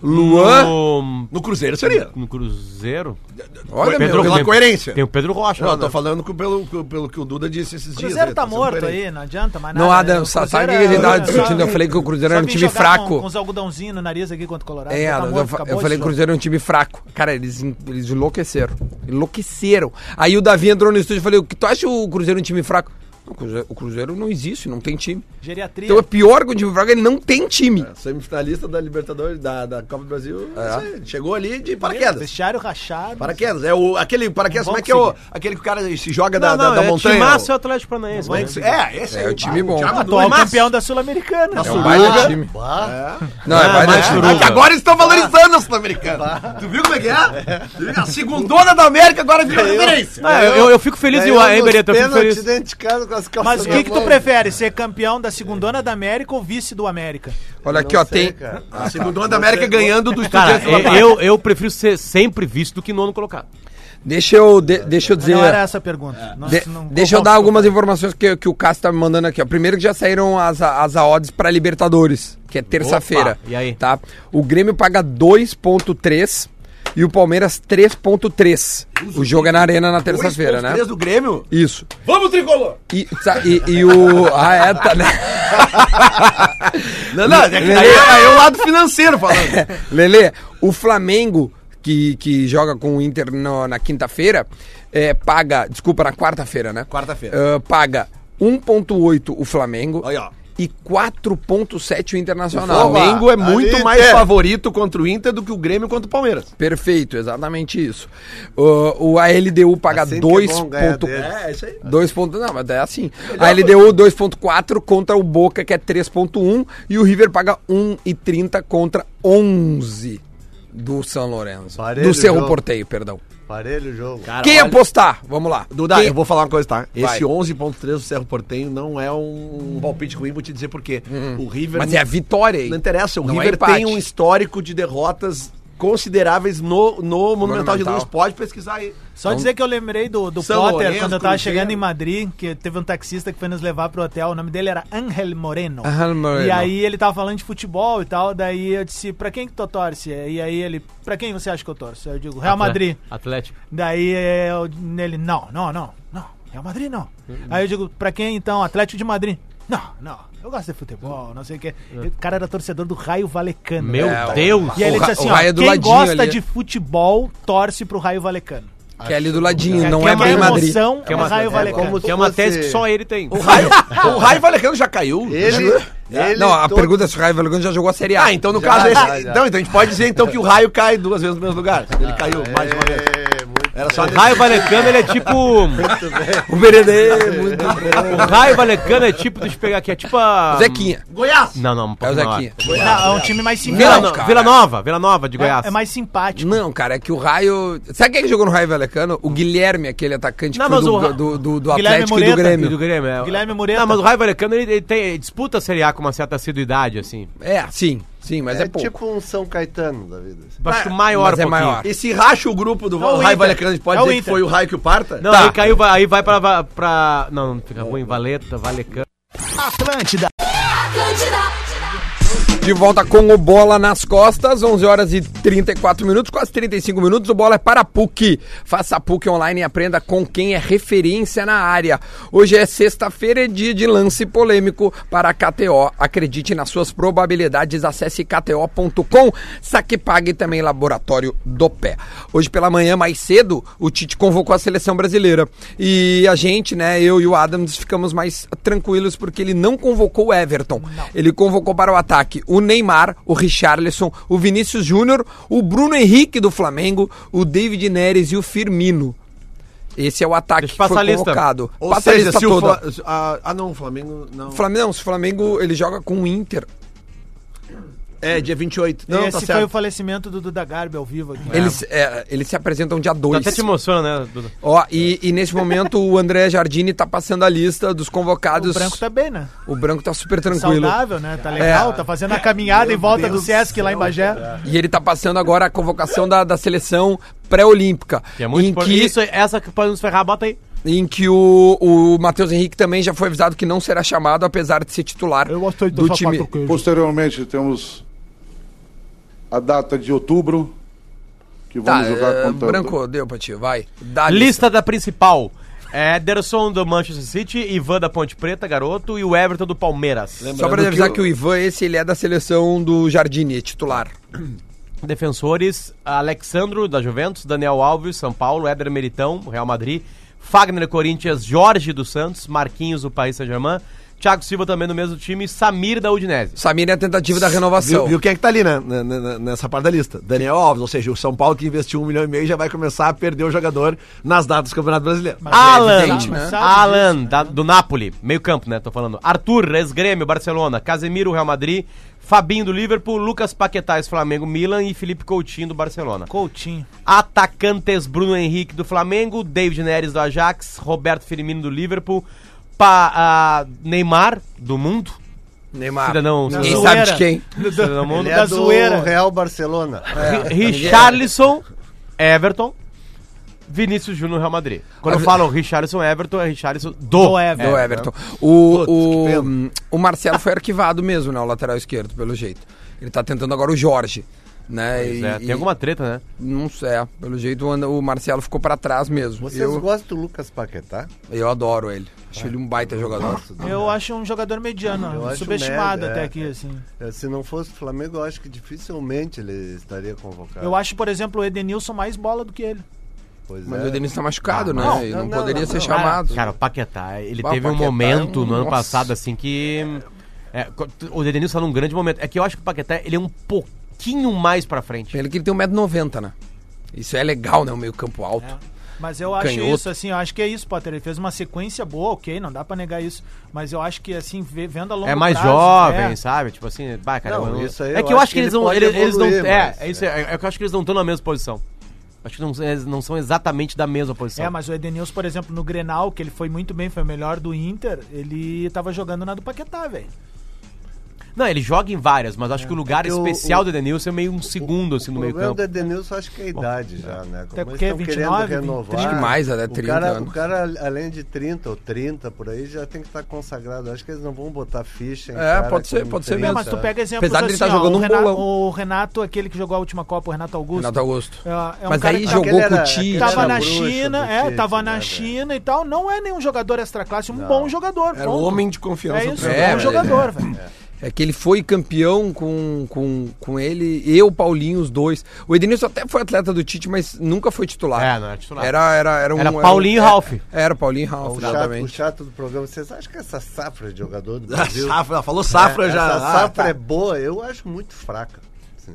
Luan. No, No Cruzeiro seria. no Cruzeiro. Olha, Pedro- meu, Pela tem- coerência. Tem o Pedro Rocha. Não, lá, eu tô né? falando com- pelo, pelo, pelo que o Duda disse esses O dias. Cruzeiro né? tá sendo morto aí, não adianta mais Não, nada. Adam, O sa- Cruzeiro sabe o que ele tava é- discutindo? Eu falei que o Cruzeiro era um vem time fraco. Com, com os algodãozinhos no nariz aqui contra o Colorado. É, tá Adam, morto, eu, eu falei que o. Cruzeiro é um time fraco. Cara, eles, eles enlouqueceram. Enlouqueceram. Aí o Davi entrou no estúdio e falei: o que tu acha o Cruzeiro um time fraco? O, Cruzeiro, o Cruzeiro não existe, não tem time. Geriatria. Então é pior que o time fraco, ele não tem time. É, Semifinalista da Libertadores, da, da Copa do Brasil. isso aí, Chegou ali de paraquedas. Vestiário rachado. Paraquedas. É o, aquele paraquedas, como é que é o, aquele que o cara se joga da, Não, da, não, da é montanha? Timaço é o o- Atlético Paranaense. É né? é, esse É aí. o time bom. Thiago Atual Nunes. campeão da Sul-Americana. É um baita time. Bah, Não, é baita mais time. É que agora eles estão valorizando a Sul-Americana. Tu viu como é que é? A segundona da América agora virou referência. Eu, eu, fico feliz em ganhou hein, nos Beretta? Eu fico feliz. Com as calças Mas o que, que tu prefere? Ser campeão da segundona da América ou vice do América? Olha aqui, ó, sei, tem. cara. A segundona da América ganhando do Cara, Estudiantes eu, eu, eu prefiro ser sempre visto do que nono colocado. Deixa eu, de- deixa eu dizer. Não era essa a pergunta. Não- De- não- deixa eu dar algumas informações que, que o Cássio tá me mandando aqui. Ó. Primeiro que já saíram as, as odds para Libertadores, que é terça-feira. E aí? Tá? O Grêmio paga 2.3 e o Palmeiras 3.3. O jogo é na Arena na terça-feira, né? Três do Grêmio. Isso. Vamos, Tricolor! E, sa- e, e o. Ah, é, tá, né? Não, não, é que aí, aí é o lado financeiro falando. <laughs> Lele, o Flamengo, que, que joga com o Inter no- na quinta-feira, é, paga. Desculpa, na quarta-feira, né? Quarta-feira. Ah, paga 1,8 o Flamengo Aí, ó. E 4,7 o O Internacional. Flamengo é muito Ali mais tem. favorito contra o Inter do que o Grêmio contra o Palmeiras. Perfeito, exatamente isso. O, o ALDU paga Assim que é 2. bom ganhar ponto-. É, isso aí. 2 ponto, não, mas é assim. A LDU 2.4 contra o Boca, que é 3.1, e o River paga 1,30 contra 11 do São Lourenço. Parelho do Cerro. Porteio, perdão. Parelho o jogo. Quem apostar? Vamos lá. Duda, Quem- eu vou falar uma coisa, tá? Vai. Esse 11.3 do Cerro Portenho não é um palpite ruim, vou te dizer por quê. O River... Mas é a vitória aí. Não interessa, o Não é River empate. tem um histórico de derrotas consideráveis no, no Monumental de Monumental. Nunes. Pode pesquisar aí. Só dizer que eu lembrei do, do São Potter Lourenço, quando eu tava Cruzeiro. chegando em Madrid, que teve um taxista que foi nos levar pro hotel. O nome dele era Angel Moreno. Angel Moreno. E aí ele tava falando de futebol e tal. Daí eu disse, pra quem que tu torce? E aí ele, pra quem você acha que eu torço? Eu digo, Real Madrid. Atlético. Daí eu, nele, não, não, não, não. Real Madrid não. Aí eu digo, pra quem então? Atlético de Madrid. Não, não. Eu gosto de futebol, não sei o quê. O cara era torcedor do Raio Valecano. Meu É, Deus! E aí ele disse assim, ó, é quem gosta ali. de futebol, torce pro Raio Valecano. Que é ali do ladinho, Que- não que é bem Madrid. emoção, Que é é uma- Raio é Valecano. como Que é uma tese que só ele tem. O Raio, <laughs> o Raio Valecano já caiu? Ele, ele não, a todo- pergunta é se o Raio Vallecano já jogou a Série A. Ah, então no Já, caso já, esse. já. Não, então a gente pode dizer então que o raio cai duas vezes no mesmo lugar. Ele caiu mais uma vez. É, Era só O raio valecano, ele é tipo. O Beredê, muito bom. O raio valecano é tipo, deixa eu pegar aqui, é tipo a. Zequinha. Goiás! Não, não, um É o pouco. Zequinha. Não, é um time mais Vila, simpático. Cara. Vila Nova, Vila Nova de Goiás. É, é mais simpático. Não, cara, é que o Raio. Sabe quem é que jogou no Raio Valecano? O Guilherme, aquele atacante Não, do, o Ra- do, do, do Guilherme Atlético e do. E Grêmio. do Grêmio, é. Guilherme Mureta. Não, mas o Raio Valecano, ele, ele tem, ele disputa a Série A com uma certa assiduidade, assim. É, sim, sim, mas é, é pouco. tipo um São Caetano da vida. Acho que maior mas é um pouquinho. maior. E se racha o grupo do É Raio Inter. Valecano, a gente pode É dizer que foi o raio que o parta? Não, Tá. aí caiu, vai- aí vai pra, pra. Não, fica ruim, Valeta, Valecano. Atlântida. De volta com o Bola nas costas, 11 horas e 34 minutos, quase 35 minutos. O Bola é para a PUC. Faça a PUC online e aprenda com quem é referência na área. Hoje é sexta-feira, é dia de lance polêmico para a KTO. Acredite nas suas probabilidades, acesse kto.com. Saque pague também Laboratório do Pé. Hoje pela manhã, mais cedo, o Tite convocou a seleção brasileira. E a gente, né, eu e o Adams, ficamos mais tranquilos porque ele não convocou o Everton. Ele convocou para o ataque o Neymar, o Richarlison, o Vinícius Júnior, o Bruno Henrique do Flamengo, o David Neres e o Firmino. Esse é o ataque que foi convocado. Ou Passa seja, se o toda. Fla... ah, ah, não, o Flamengo não. Flamengo, não, se o Flamengo ele joga com o Inter. É, dia 28. Não, Esse tá foi certo. o falecimento do Duda Garbi ao vivo aqui. Eles, é, eles se apresentam dia Tu 2. até te emociona, né, Duda? Ó, e, e nesse momento o André Jardini tá passando a lista dos O convocados. branco tá bem, né? O branco tá super tranquilo. Saudável, né? Tá legal, É. tá fazendo a caminhada em volta do Sesc lá em Bagé. E ele tá passando agora a convocação da, da seleção pré-olímpica. Que é muito em importante. que, Isso, essa que pode nos ferrar, bota aí. em que o, o Matheus Henrique também já foi avisado que não será chamado, apesar de ser titular Eu gostei do time. Posteriormente temos a data de outubro, que Tá, vamos jogar é, contra branco, deu pra ti, vai. Dá a Lista da principal. Ederson do Manchester City, Ivan da Ponte Preta, garoto, e o Everton do Palmeiras. Só pra avisar que o... Ivan, esse ele é da seleção do Jardini, titular. <clears throat> Defensores, Alexandro da Juventus, Daniel Alves, São Paulo, Éder Meritão, Real Madrid, Fagner Corinthians, Jorge dos Santos, Marquinhos do Paris Saint-Germain, Thiago Silva também no mesmo time, Samir da Udinese. Samir é a tentativa da renovação. Viu, viu quem é que tá ali, né? na- na- Nessa parte da lista? Daniel Alves, ou seja, o São Paulo que investiu um milhão e meio já vai começar a perder o jogador nas datas do Campeonato Brasileiro. Mas Alan, é evidente, né? Alan da- do Napoli, meio campo, né? Tô falando. Arthur, ex-Grêmio, Barcelona, Casemiro, Real Madrid, Fabinho do Liverpool, Lucas Paquetá, Flamengo, Milan e Felipe Coutinho do Barcelona. Coutinho. Atacantes Bruno Henrique do Flamengo, David Neres do Ajax, Roberto Firmino do Liverpool, pa, ah, Neymar do mundo, Neymar. cidadão, Ninguém cidadão, sabe de quem. cidadão do mundo, Ele é da do zoeira. Real Barcelona. Ri- Richarlison, Everton, Vinícius Júnior Real Madrid. Quando eu falo Richarlison Everton, é Richarlison do, Do Everton. Do Everton. O, o, o Marcelo foi arquivado mesmo, né? O lateral esquerdo, pelo jeito. Ele tá tentando agora o Jorge. Né? E- é, e- tem alguma treta, né? Não sei, é, pelo jeito o Marcelo ficou pra trás mesmo. Vocês Eu, gostam do Lucas Paquetá? eu adoro ele. Acho ele um baita jogador. Eu acho um jogador mediano, Eu subestimado médio, até é. aqui, assim. É, Se não fosse o Flamengo, eu acho que dificilmente ele estaria convocado. Eu acho, por exemplo, o Edenilson mais bola do que ele. Pois Mas é. o Denis tá machucado, né? não, e não, não, poderia não, ser não. chamado. Cara, o Paquetá, ele Bah, teve o um Paquetá momento é um- no ano nossa. passado, assim, que. é, o Edenilson tá num grande momento. É que eu acho que o Paquetá, ele é um pouquinho mais pra frente. Ele que ele tem 1,90m, né? Isso é legal, né? O meio campo alto. É. Mas eu acho Canhoto. isso, assim, eu acho que é isso, Potter. Ele fez uma sequência boa, ok, não dá pra negar isso. Mas eu acho que, assim, ve- vendo a longo É mais prazo, jovem, é. sabe? Tipo assim, vai, cara. Não, eu- isso aí é que eu acho que que eles ele não. Eles, eles não evoluir, é, mas, é isso. É, é que eu acho que eles não estão na mesma posição. Acho que não, eles não são exatamente da mesma posição. É, mas o Edenilson, por exemplo, no Grenal, que ele foi muito bem, foi o melhor do Inter, ele tava jogando na do Paquetá, velho. Não, ele joga em várias, mas acho que o lugar o- especial o- do Edenilson é meio um segundo, assim, O no meio problema campo. do Edenilson acho que é a idade já, né? Como eles porque estão 29, querendo renovar. Acho que mais, até o 30 cara, anos. O cara, além de 30 ou 30 por aí, já tem que estar consagrado. Acho que eles não vão botar ficha em É, cara pode ser, pode ser 30. É, mas tu pega exemplos Apesar de ele assim, tá ó, jogando o um Renato, bolão. o Renato, aquele que jogou a última Copa, o Renato Augusto. Renato Augusto. É, é um Mas cara aí que jogou com o era- Tite. Tava na China, é, tava na? China e tal. Não é nenhum jogador extra classe, um bom jogador. Era o ponto. homem de confiança. É isso, É, é, um mas jogador, velho. É que ele foi campeão com, com, com ele e o Paulinho, os dois. O Edenilson até foi atleta do Tite, mas nunca foi titular. É, não era titular. Era, era, era, um, Era Paulinho e é, Ralf. Era Paulinho e Ralf, O chato, o exatamente. chato do programa, vocês acham que essa safra de jogador do A <laughs> Brasil. safra, falou safra é, já. Essa ah, safra tá. é boa, eu acho muito fraca.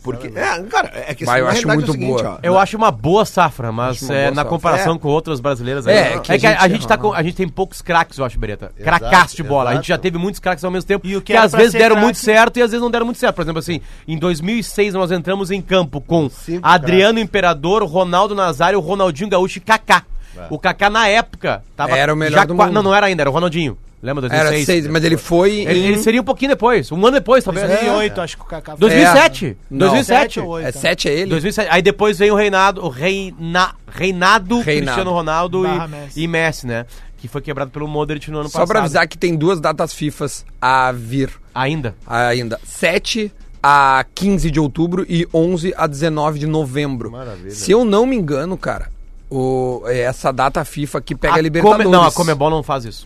Porque, é, cara, é que Vai, eu acho realidade muito é seguinte, boa. ó, Eu acho uma boa safra, mas é, boa na safra. comparação É. com outras brasileiras aí. É, É, que que, a a, gente- gente tá com, a gente tem poucos craques, eu acho, Bereta. Exato, Cracaço de bola. A gente já exato. teve muitos craques ao mesmo tempo. E o que que às vezes deram craque- muito certo e às vezes não deram muito certo. Por exemplo, assim, em 2006 nós entramos em campo com Cinco Adriano Imperador, Ronaldo Nazário, Ronaldinho Gaúcho e Kaká. O Kaká na época tava Era o melhor já do mundo. Não, não era ainda, era o Ronaldinho. Lembra Era 2006? seis, mas ele foi Ele, em... ele seria um pouquinho depois, um ano depois, talvez. 2008, acho que o Kaká foi. 2007. Não. 2007. Sete ou oito. É sete é ele? 2007. Aí depois vem o Reinado, o Reina, Reinado, Reinado. Cristiano Ronaldo e Messi. e Messi, né? Que foi quebrado pelo Modric no ano Só passado. pra avisar que tem duas datas FIFAs a vir Ainda. ainda. 7 a 15 de outubro e 11 a 19 de novembro. Maravilha. Se eu não me engano, cara, o, é essa data FIFA que pega a, A Libertadores. Come- não, a Comebol não faz isso.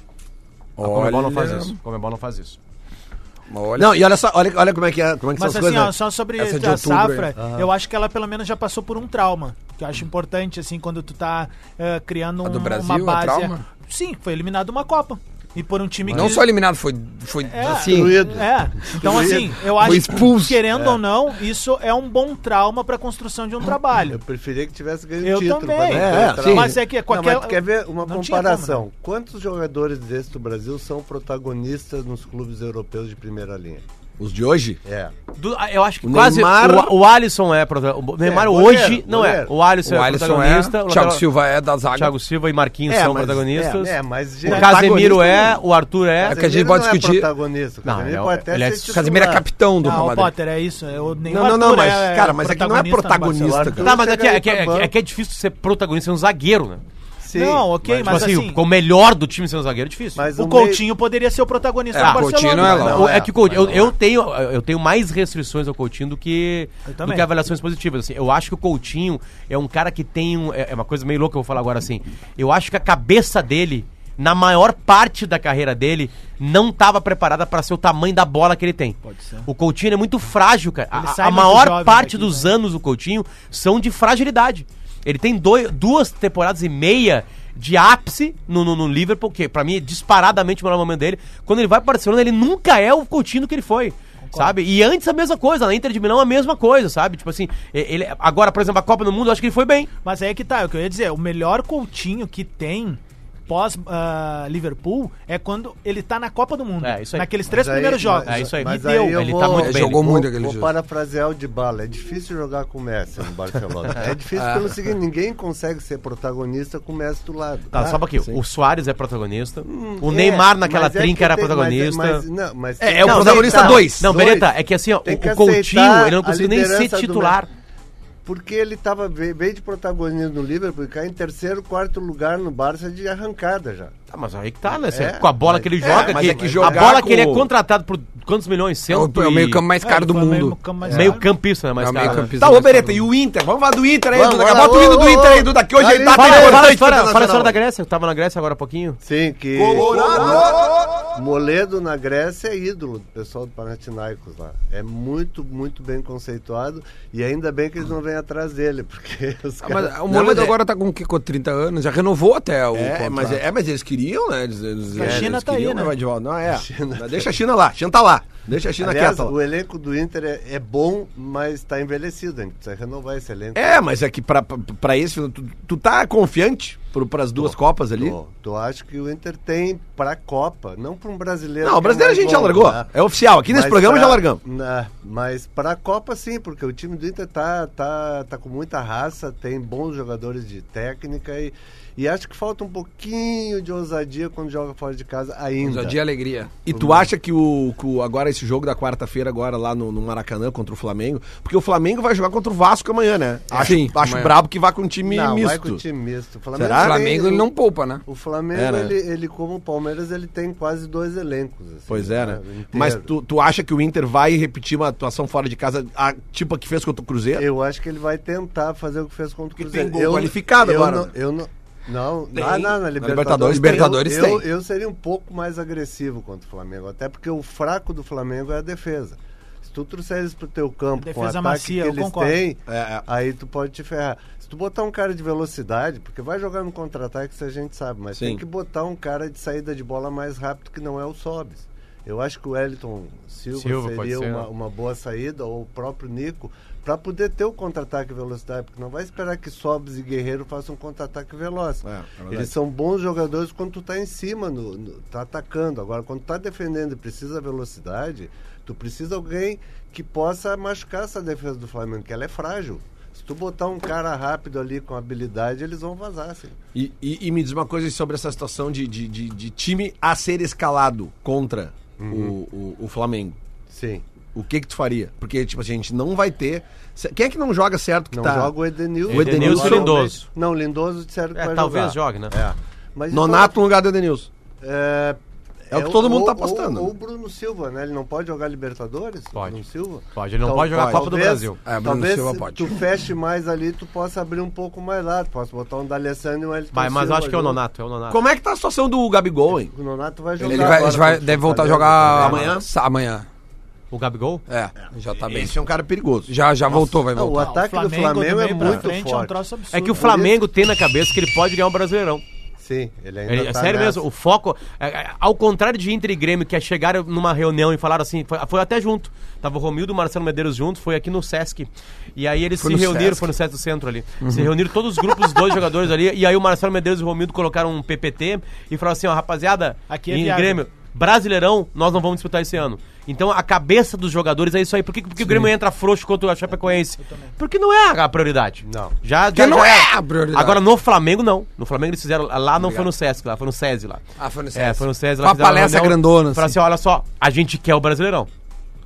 A Comebol não faz Olha. isso. A Comebol não faz isso. Olha, Não, e olha só, olha, olha como é que, é, como é que Mas são assim, as coisas. ó, só sobre a outubro safra, eu acho que ela pelo menos já passou por um trauma. Que eu acho importante, assim, quando tu tá eh, criando um- Brasil, uma é base. trauma? Sim, foi eliminado uma Copa. E por um time não que. só eliminado, foi, foi É, assim. Excluído. É, então assim, eu acho que, querendo ou não, isso é um bom trauma pra construção de um Eu trabalho. preferia que tivesse ganho Eu título. também. não É, é. Mas é que Não, qualquer. mas tu quer ver uma não comparação? como, né? Quantos jogadores desses do Brasil são protagonistas nos clubes europeus de primeira linha? Os de hoje? É. Do- eu acho que O quase. Neymar- O, o Alisson é. prota- O Neymar goleiro, hoje. Não é. goleiro. O Alisson O é Alisson protagonista. é, o Thiago Silva é da zaga. Thiago Silva e Marquinhos É, são mas- protagonistas. É, mas O gente, Casemiro protagonista é, não. o Arthur é. É que a gente pode não discutir- É protagonista. O Não, Casemiro ele é- pode até é- ser. Casemiro é capitão do Real Não, Madrid. Potter, é isso. Eu, nem Não, o não, não, mas, é cara, mas é que não é protagonista protagonista. Tá, mas é que, Chega é, que, é, é é difícil ser protagonista um zagueiro, né? Sim, Não, ok, Tipo mas assim, assim, com o melhor do time sendo zagueiro é difícil. Mas o o Coutinho poderia ser o protagonista É, do o Coutinho Barcelona. não é Mas lá. não é, que o Coutinho, eu, mas eu tenho, eu tenho mais restrições ao Coutinho do que, do que avaliações positivas. Assim. Eu acho que o Coutinho é um cara que tem um, é é uma coisa meio louca que eu vou falar agora assim. Eu acho que a cabeça dele, na maior parte da carreira dele, não estava preparada para ser o tamanho da bola que ele tem. Pode ser. O Coutinho é muito frágil, cara. Ele A, a maior parte daqui, dos né? anos do Coutinho são de fragilidade. Ele tem dois, duas temporadas e meia de ápice no, no, no Liverpool, que pra mim é disparadamente o melhor momento dele. Quando ele vai pro Barcelona, ele nunca é o Coutinho que ele foi. Sabe? E antes a mesma coisa, na Inter de Milão a mesma coisa, sabe? Tipo assim, ele agora, por exemplo, a Copa do Mundo, eu acho que ele foi bem. Mas aí é que tá, é o que eu ia dizer, o melhor Coutinho que tem pós ah, Liverpool é quando ele tá na Copa do Mundo. É, isso aí. Naqueles três Mas aí- primeiros jogos. É isso aí. Mas deu. aí eu Ele vou, tá muito Ele bem. jogou vou, muito aquele Vou jogo. parafrasear o de bala. É difícil jogar com o Messi no Barcelona. <laughs> É difícil pelo <laughs> seguinte, ninguém consegue ser protagonista com o Messi do lado. Tá, tá? só pouquinho. O Soares é protagonista. o É, Neymar naquela mas é trinca que era tem- protagonista. Mas, mas, não, mas É, é o protagonista aceitar. dois. Não, Dois. Beretta, é que assim, ó, o, que o Coutinho, ele não conseguiu nem ser do titular. Porque ele tava veio veio de protagonismo no Liverpool e cai em terceiro, quarto lugar no Barça de arrancada já. Ah, mas aí que tá, né? É, com a bola mas- que ele é, joga, mas que, é que a bola que ele é com- contratado por quantos milhões? É o, Cento é o meio campo mais É, caro do meio mundo. campo mais Meio campista, né? Mais É o meio caro, né? campista. Tá, ô mais Bereta, caro e do o Inter? Vamos falar do Inter aí, Vamos, Duda. Bota o hino do Inter aí, Duda, que hoje ele tá Fala, a história, pro fala a história da. Grécia, eu tava na Grécia agora há pouquinho. Sim, que Moledo na Grécia é ídolo do pessoal do Panathinaikos lá. É muito, muito bem conceituado e ainda bem que eles não vêm atrás dele, porque os Ah, caras... mas o Não, Moledo é- agora tá com o quê? Com 30 anos? Já renovou até o É, mas, é, mas eles queriam, né? Eles, eles, A China eles tá aí, queriam né? levar de volta. Não, é. Mas Deixa a China lá. A China tá lá. Deixa a China Aliás, quieta lá. o elenco do Inter é, é bom, mas está envelhecido. A gente precisa renovar esse elenco. É, mas é que pra, pra, pra esse. Tu, tu tá confiante pro, pras duas Copas ali? Tu, acha que o Inter tem pra Copa, não para um brasileiro. Não, o é brasileiro a mais gente já bom, largou. né? É oficial. Aqui nesse Mas programa pra- já largamos. na- mas para a Copa sim, porque o time do Inter tá, tá, tá com muita raça, tem bons jogadores de técnica e, e acho que falta um pouquinho de ousadia quando joga fora de casa ainda. Ousadia e alegria. E tu acha que o, que agora esse jogo da quarta-feira agora lá no, no Maracanã contra o Flamengo, porque o Flamengo vai jogar contra o Vasco amanhã, né? Acho, Sim, acho amanhã. brabo que vá com um time Não, misto. vai com o time misto. O Flamengo, Será? O Flamengo tem- ele não poupa, né? O Flamengo, É, né? ele, ele, como o Palmeiras, ele tem quase dois elencos. assim, Pois é, né? inteiro. Mas tu, tu acha que o Inter vai repetir uma atuação fora de casa, a, tipo a que fez contra o Cruzeiro? Eu acho que ele vai tentar fazer o que fez contra o Cruzeiro. tem gol eu, qualificado eu agora, Não, eu não. Não, Tem. não, não, na Na Libertadores, Libertadores eu, tem. Eu, eu seria um pouco mais agressivo contra o Flamengo, até porque o fraco do Flamengo é a defesa. Se tu trouxer eles pro teu campo com o Defesa ataque macia, que eles concordo. têm, É, é. aí tu pode te ferrar. Se tu botar um cara de velocidade, porque vai jogar no contra-ataque, isso a gente sabe, mas Sim. tem que botar um cara de saída de bola mais rápido que não é o Sobis. Eu acho que o Wellington Silva, Silva, seria ser, uma, né? uma boa saída, ou o próprio Nico, para poder ter o contra-ataque velocidade, porque não vai esperar que Sobis e Guerreiro façam um contra-ataque veloz. É, é. Eles são bons jogadores quando tu tá em cima, no, no- tá atacando. Agora, quando tá defendendo e precisa velocidade, tu precisa alguém que possa machucar essa defesa do Flamengo, que ela é frágil. Se tu botar um cara rápido ali com habilidade, eles vão vazar, assim. E, e- e me diz uma coisa sobre essa situação de, de, de- de time a ser escalado contra o, o, o Flamengo. Sim. O que que tu faria? Porque, tipo assim, a gente não vai ter... Quem é que não joga certo que Não tá... joga o Edenilson. O Edenilson e o Lindoso. Não, Lindoso disseram que É, vai talvez jogar. jogue, né? É. Mas Nonato no lugar do Edenilson. É, É o que todo mundo tá apostando, Ou, né? o Bruno Silva, né? Ele não pode jogar Libertadores? Pode. Bruno Silva? Pode, ele não Tal- pode jogar a Copa do talvez- Brasil. É, Bruno talvez Silva se pode. tu feche mais ali, tu possa abrir um pouco mais lá. Tu possa botar um D'Alessandro e um Elton Mas, mas eu Silva acho que é o. Nonato, é o Nonato. Como é que tá a situação do Gabigol, hein? O Nonato vai jogar Ele vai, agora vai- o deve voltar a jogar também. Amanhã? Amanhã. O Gabigol? É, já tá bem. Esse é um cara perigoso. Já, já voltou, vai Não, o voltar. ataque do Flamengo do é meio pra muito frente, É um forte. É que o Flamengo tem na cabeça que ele pode ganhar um Brasileirão. Sim, ele ainda Ele- é tá sério nessa. mesmo, o foco. é, é, ao contrário de Inter e Grêmio, que chegaram numa reunião e falaram assim, foi, foi até junto. Tava o Romildo e o Marcelo Medeiros juntos, foi aqui no Sesc. E aí eles Foi se reuniram, Sesc. foi no Sesc do Centro ali. Se reuniram todos os grupos, os dois <laughs> jogadores ali. E aí o Marcelo Medeiros e o Romildo colocaram um PPT e falaram assim: ó, rapaziada, Aqui é em viável. Grêmio, Brasileirão, nós não vamos disputar esse ano. Então a cabeça dos jogadores é isso aí. Por que, porque o Grêmio entra frouxo contra a Chapecoense? Porque não é a prioridade. Não. Já, Porque já, não já é a prioridade. Agora no Flamengo não. No Flamengo eles fizeram. Lá não foi no Sesc, lá foi no SESI lá. Ah, foi no É, SESI. foi no SESI Com a fizeram palestra reunião, grandona, Falaram assim. assim: olha só, a gente quer o Brasileirão.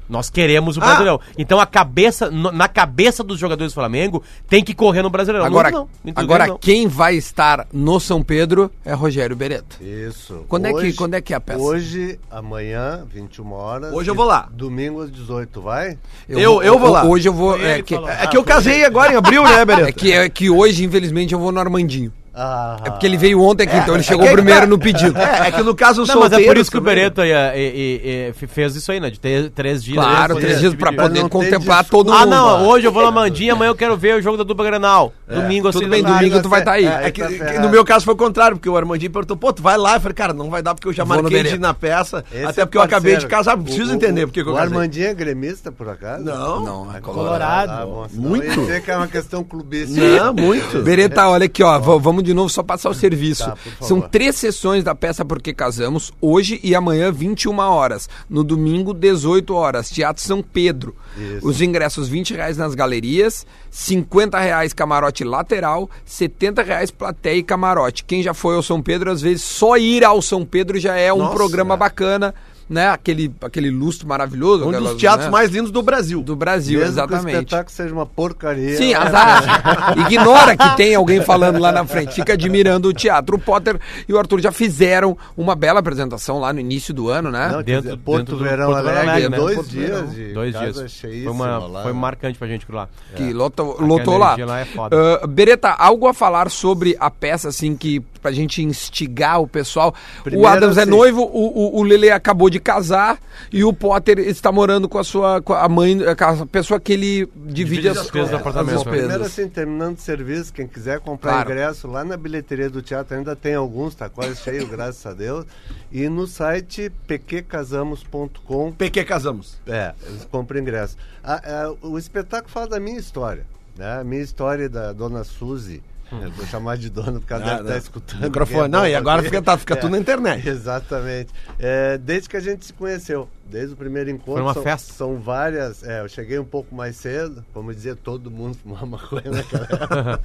Nós queremos o Ah! Brasileirão. Então a cabeça, na cabeça dos jogadores do Flamengo, tem que correr no Brasileirão. Agora, não, não. Agora não. quem vai estar no São Pedro é Rogério Beretta. Isso. Quando é que- quando é que é a peça? Hoje, amanhã, 21 horas. Hoje eu vou lá. Domingo às 18, vai? Eu- eu vou lá. Hoje eu vou. É que. É que eu casei agora em abril, né, <laughs> Beretta? é que, é que hoje, infelizmente, eu vou no Armandinho. Ah, É porque ele veio ontem aqui, então ele chegou que aí primeiro tá- no pedido. É, é que no caso Não, mas é por isso que o Beretta e- e- e fez isso aí, né? De ter três dias. Claro, três dias pra poder contemplar todo Ah, mundo. não, hoje eu vou na Mandinha, amanhã eu quero ver o jogo da dupla Granal. Domingo, às Tudo seis bem, domingo tu vai estar aí. É, É que, tá que no meu caso foi o contrário, porque o Armandinho perguntou, pô, tu vai lá? Eu falei, cara, não vai dar porque eu já Vou marquei de ir na peça, Esse até é porque eu acabei de casar, preciso O- entender o, porque que eu O casei. Armandinho é gremista, por acaso? Não, Não, é Colorado. Ah, bom, Muito. dizer que é uma questão clubística. Não, muito. Beretta, olha aqui, ó. Vamos de novo só passar o serviço. Tá, por favor. São três sessões da peça Porque Casamos, hoje e amanhã, 21 horas. No domingo, 18 horas. Teatro São Pedro. Isso. Os ingressos, 20 reais nas galerias, 50 reais camarote lateral, 70 reais plateia e camarote. Quem já foi ao São Pedro, às vezes só ir ao São Pedro já é um Nossa, programa bacana, né? Aquele, aquele lustro maravilhoso. Um aquelas, dos teatros né? mais lindos do Brasil. do Brasil, Mesmo que o exatamente. espetáculo seja uma porcaria. Sim, é- azar. <laughs> Ignora que tem alguém falando lá na frente. Fica admirando o teatro. O Potter e o Arthur já fizeram uma bela apresentação lá no início do ano, né? Não, Dentro- dizer, Porto dentro do Verão Porto Verão Alegre, Alegre, né? dois Porto dias de Dois casa dias. Foi, uma, lá. foi marcante pra gente por lá. Que lotou, Aquela lotou lá. lá é foda. Ah, Beretta, algo a falar sobre a peça, assim, que pra gente instigar o pessoal. o Primeiro, Adams é assim- noivo, o, o, o Lele acabou de casar e o Potter está morando com a sua com a mãe, com a pessoa que ele divide, Divide as, as despesas do as apartamento. Bom, primeiro assim, terminando o serviço, quem quiser comprar Claro. ingresso lá na bilheteria do teatro, ainda tem alguns, tá quase cheio, <laughs> graças a Deus. E no site pqcasamos.com, PQ Casamos. é, eles compram ingresso. Ah, ah, o espetáculo fala da minha história, né? A minha história da dona Suzy. <laughs> Eu vou chamar de dona porque ela Ah, deve estar escutando. Microfone. é Não, e agora fica, tá, fica tudo na internet. <laughs> Exatamente. É, desde que a gente se conheceu. Desde o primeiro encontro. Foi uma são, festa. São várias. É, eu cheguei um pouco mais cedo, como dizia todo mundo <laughs> fumava maconha naquela época.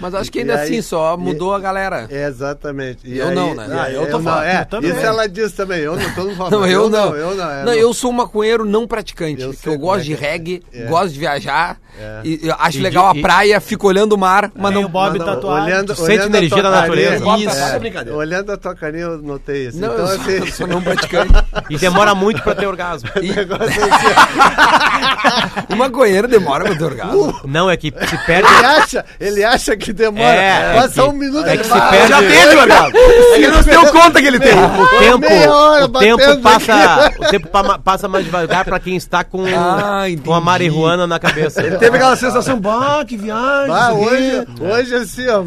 Mas acho que E ainda aí- assim só e- mudou a galera. É, exatamente. E Eu aí- não, né? e Ah, aí- eu tô não, falando. é, Eu. Isso ela diz também. Eu não tô falando. Não, eu, não. Eu não. é, não, eu sou um maconheiro não praticante. Eu eu gosto de reggae, É. gosto de viajar. É. E, eu acho E legal de- a praia, fico olhando o mar, mas não. o Bob não, tatuado. olhando, sente energia da natureza. olhando a tua carinha, eu notei isso. Não, então, eu, sou, assim, <laughs> eu sou não praticante. E demora muito pra ter orgasmo. E negócio é o maconheiro demora pra ter orgasmo. <laughs> <laughs> Não, é que se perde. ele, acha, ele acha que demora. É, Passa é que- um minuto é ele que se perde- Já teve, orgasmo. É que ele não se deu conta que ele tem. O tempo, hora o tempo passa, aqui. o tempo pa- passa mais devagar pra quem está com, Ah, com a marihuana na cabeça. Teve aquela sensação, bah, que viagem. Ah, aqui." hoje, hoje assim, ó,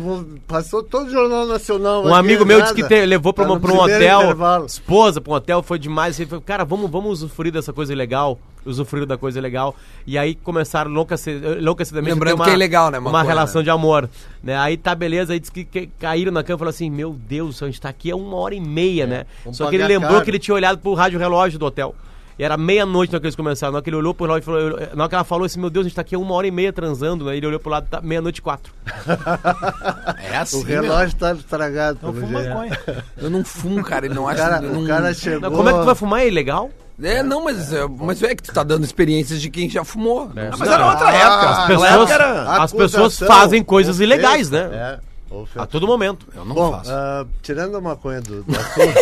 passou todo o Jornal Nacional. Um amigo meu disse nada. que te- levou pra, Tá uma- pra um hotel, intervalo. esposa pra um hotel, foi demais. Ele falou, cara, vamos, vamos usufruir dessa coisa legal. Usufruir da coisa legal. E aí começaram enlouquecidamente. Lembrando que é ilegal, né, Uma maconha, relação né? de amor. Né? Aí tá beleza, aí disse que, que caíram na cama e falaram assim: Meu Deus, a gente tá aqui há uma hora e meia, né? vamos Só que ele lembrou caro. que ele tinha olhado pro rádio relógio do hotel. E era meia-noite na hora que eles começaram. Na hora que ele olhou pro relógio e falou. eu- Na hora que ela falou assim, meu Deus, a gente tá aqui uma hora e meia transando, né? Ele olhou pro lado, tá meia-noite e quatro. <laughs> É assim. O relógio tá estragado. Eu pelo fumo maconha. Eu não fumo, cara. Ele não O acha. cara, não... o cara chegou. Não, como é que tu vai fumar? É ilegal? É, não, mas, é, mas é que tu tá dando experiências de quem já fumou. Não Mas era outra época. Ah, As Naquela pessoas, época era- as pessoas fazem coisas ilegais, né? É, A todo momento. Eu não Bom, faço. ah, tirando a maconha do, do assunto,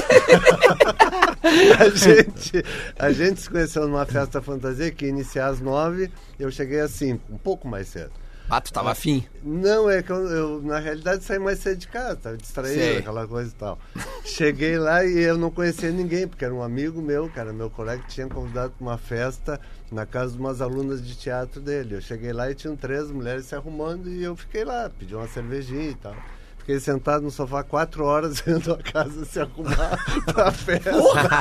<laughs> a, gente, a gente se conheceu numa festa fantasia que ia iniciar às nove, eu cheguei às cinco, um pouco mais cedo. Ah, tu tava afim. Não, é que eu, eu, na realidade saí mais cedo de casa, tava distraído, Sei. aquela coisa e tal. Cheguei lá e eu não conhecia ninguém, porque era um amigo meu, cara, meu colega que tinha convidado para uma festa na casa de umas alunas de teatro dele. Eu cheguei lá e tinham três mulheres se arrumando e eu fiquei lá, pedi uma cervejinha e tal. Fiquei sentado no sofá quatro horas <laughs> vendo a casa se arrumar <laughs> pra festa,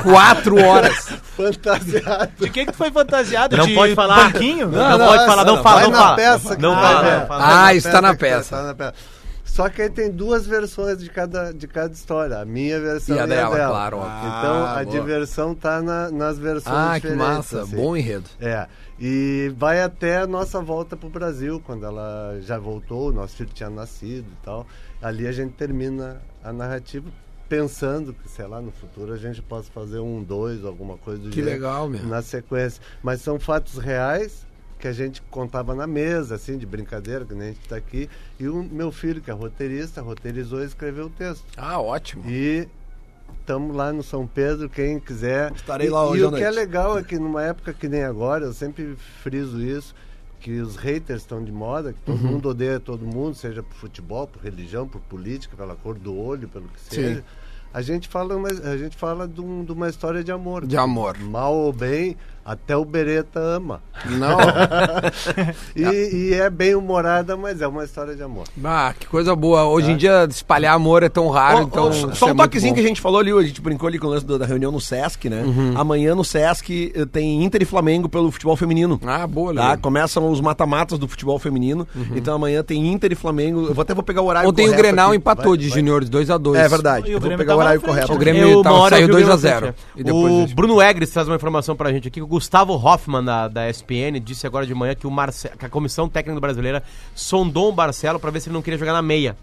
Quatro horas. <laughs> fantasiado. De que que tu foi fantasiado? Não de pode falar. banquinho? Não, pode falar, não fala, vai não na fala. peça que Não fala, ver. não fala. Vai Ah, está na que peça. tá na peça. Só que aí tem duas versões de cada, de cada história. A minha versão E a dela, claro, ó. Então Ah, a boa. diversão tá na- nas versões Ah, que diferentes. massa. assim. Bom enredo. É. E vai até a nossa volta pro Brasil, quando ela já voltou, nosso filho tinha nascido e tal. Ali a gente termina a narrativa pensando que, sei lá, no futuro a gente possa fazer um, dois, alguma coisa do Que legal, meu. na sequência. Mas são fatos reais que a gente contava na mesa, assim, de brincadeira, que nem a gente está aqui. E o meu filho, que é roteirista, roteirizou e escreveu o texto. Ah, ótimo. E estamos lá no São Pedro, quem quiser. Estarei E- lá hoje E o que é legal é que numa época que nem agora, eu sempre friso isso, que os haters estão de moda, que todo Uhum. mundo odeia todo mundo, seja por futebol, por religião, por política, pela cor do olho, pelo que seja. A gente fala, uma, a gente fala de, um- de uma história de amor. De amor. Mal ou bem, até o Bereta ama. Não. <laughs> E, e é bem humorada, mas é uma história de amor. Ah, que coisa boa. Hoje em dia, espalhar amor é tão raro, Ó, então. isso só é um muito toquezinho que a gente falou ali, a gente brincou ali com o lance do- da reunião no Sesc, né? Amanhã no Sesc eh, tem Inter e Flamengo pelo futebol feminino. Ah, boa, Tá? legal. Começam os mata-matas do futebol feminino. Então amanhã tem Inter e Flamengo. Eu vou até vou pegar o horário Ontem o correto Grenal aqui. empatou Vai, de juniores 2x2. É verdade. O Eu vou pegar o horário correto. O aqui. Grêmio Eu, saiu eu vi 2 a na 0. frente, E é. depois O disso. Bruno Egres traz uma informação pra gente aqui. Gustavo Hoffman, da, da ESPN, disse agora de manhã que, o Marce... que a Comissão Técnica Brasileira sondou o Marcelo pra ver se ele não queria jogar na meia.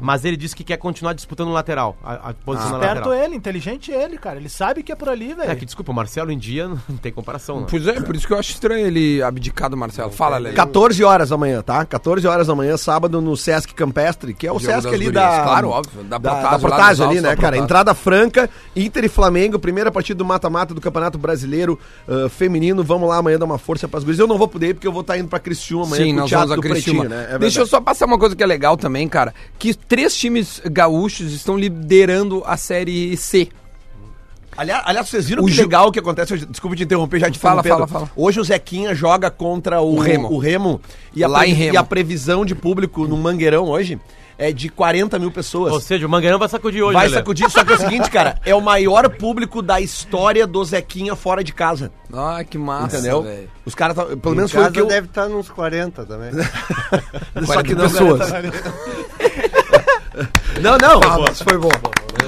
Mas ele disse que quer continuar disputando o lateral, a, a posição na Esperto lateral. ele, inteligente ele, cara. Ele sabe que é por ali, velho. É que, desculpa, o Marcelo em dia <laughs> não tem comparação, né? Pois é, por isso que eu acho estranho ele abdicar do Marcelo. Fala, Lele. 14 horas da manhã, tá? 14 horas da manhã, sábado, no Sesc Campestre, que é o Jogo Sesc das ali gurias. da. Claro, óbvio, da Da, ali, né, cara? Entrada franca, Inter e Flamengo, primeira partida do mata-mata do Campeonato Brasileiro ah, Feminino. Vamos lá amanhã dar uma força pras gurias. Eu não vou poder ir porque eu vou estar indo pra Criciúma amanhã Sim, pro nós Teatro vamos a do Criciúma. Pretinho, né? É Deixa eu só passar uma coisa que é legal também, cara. Que três times gaúchos estão liderando a Série C. Aliás, aliás, vocês viram O que Ju- legal que acontece hoje? Desculpa te interromper, já te Fala, fala, fala. Hoje o Zequinha joga contra o, O Remo. o Remo, e, a Lá em Remo. e a previsão de público no Mangueirão hoje é de 40 mil pessoas. Ou seja, o Mangueirão vai sacudir hoje, Vai Lelê. sacudir, só que é o seguinte, cara, <laughs> é o maior público da história do Zequinha fora de casa. Ah, que massa, entendeu? velho. Os caras, tá- pelo Em menos foi o que eu... deve estar nos 40 também. <laughs> Só que não, pessoas. Não, não. Ah, mas foi bom.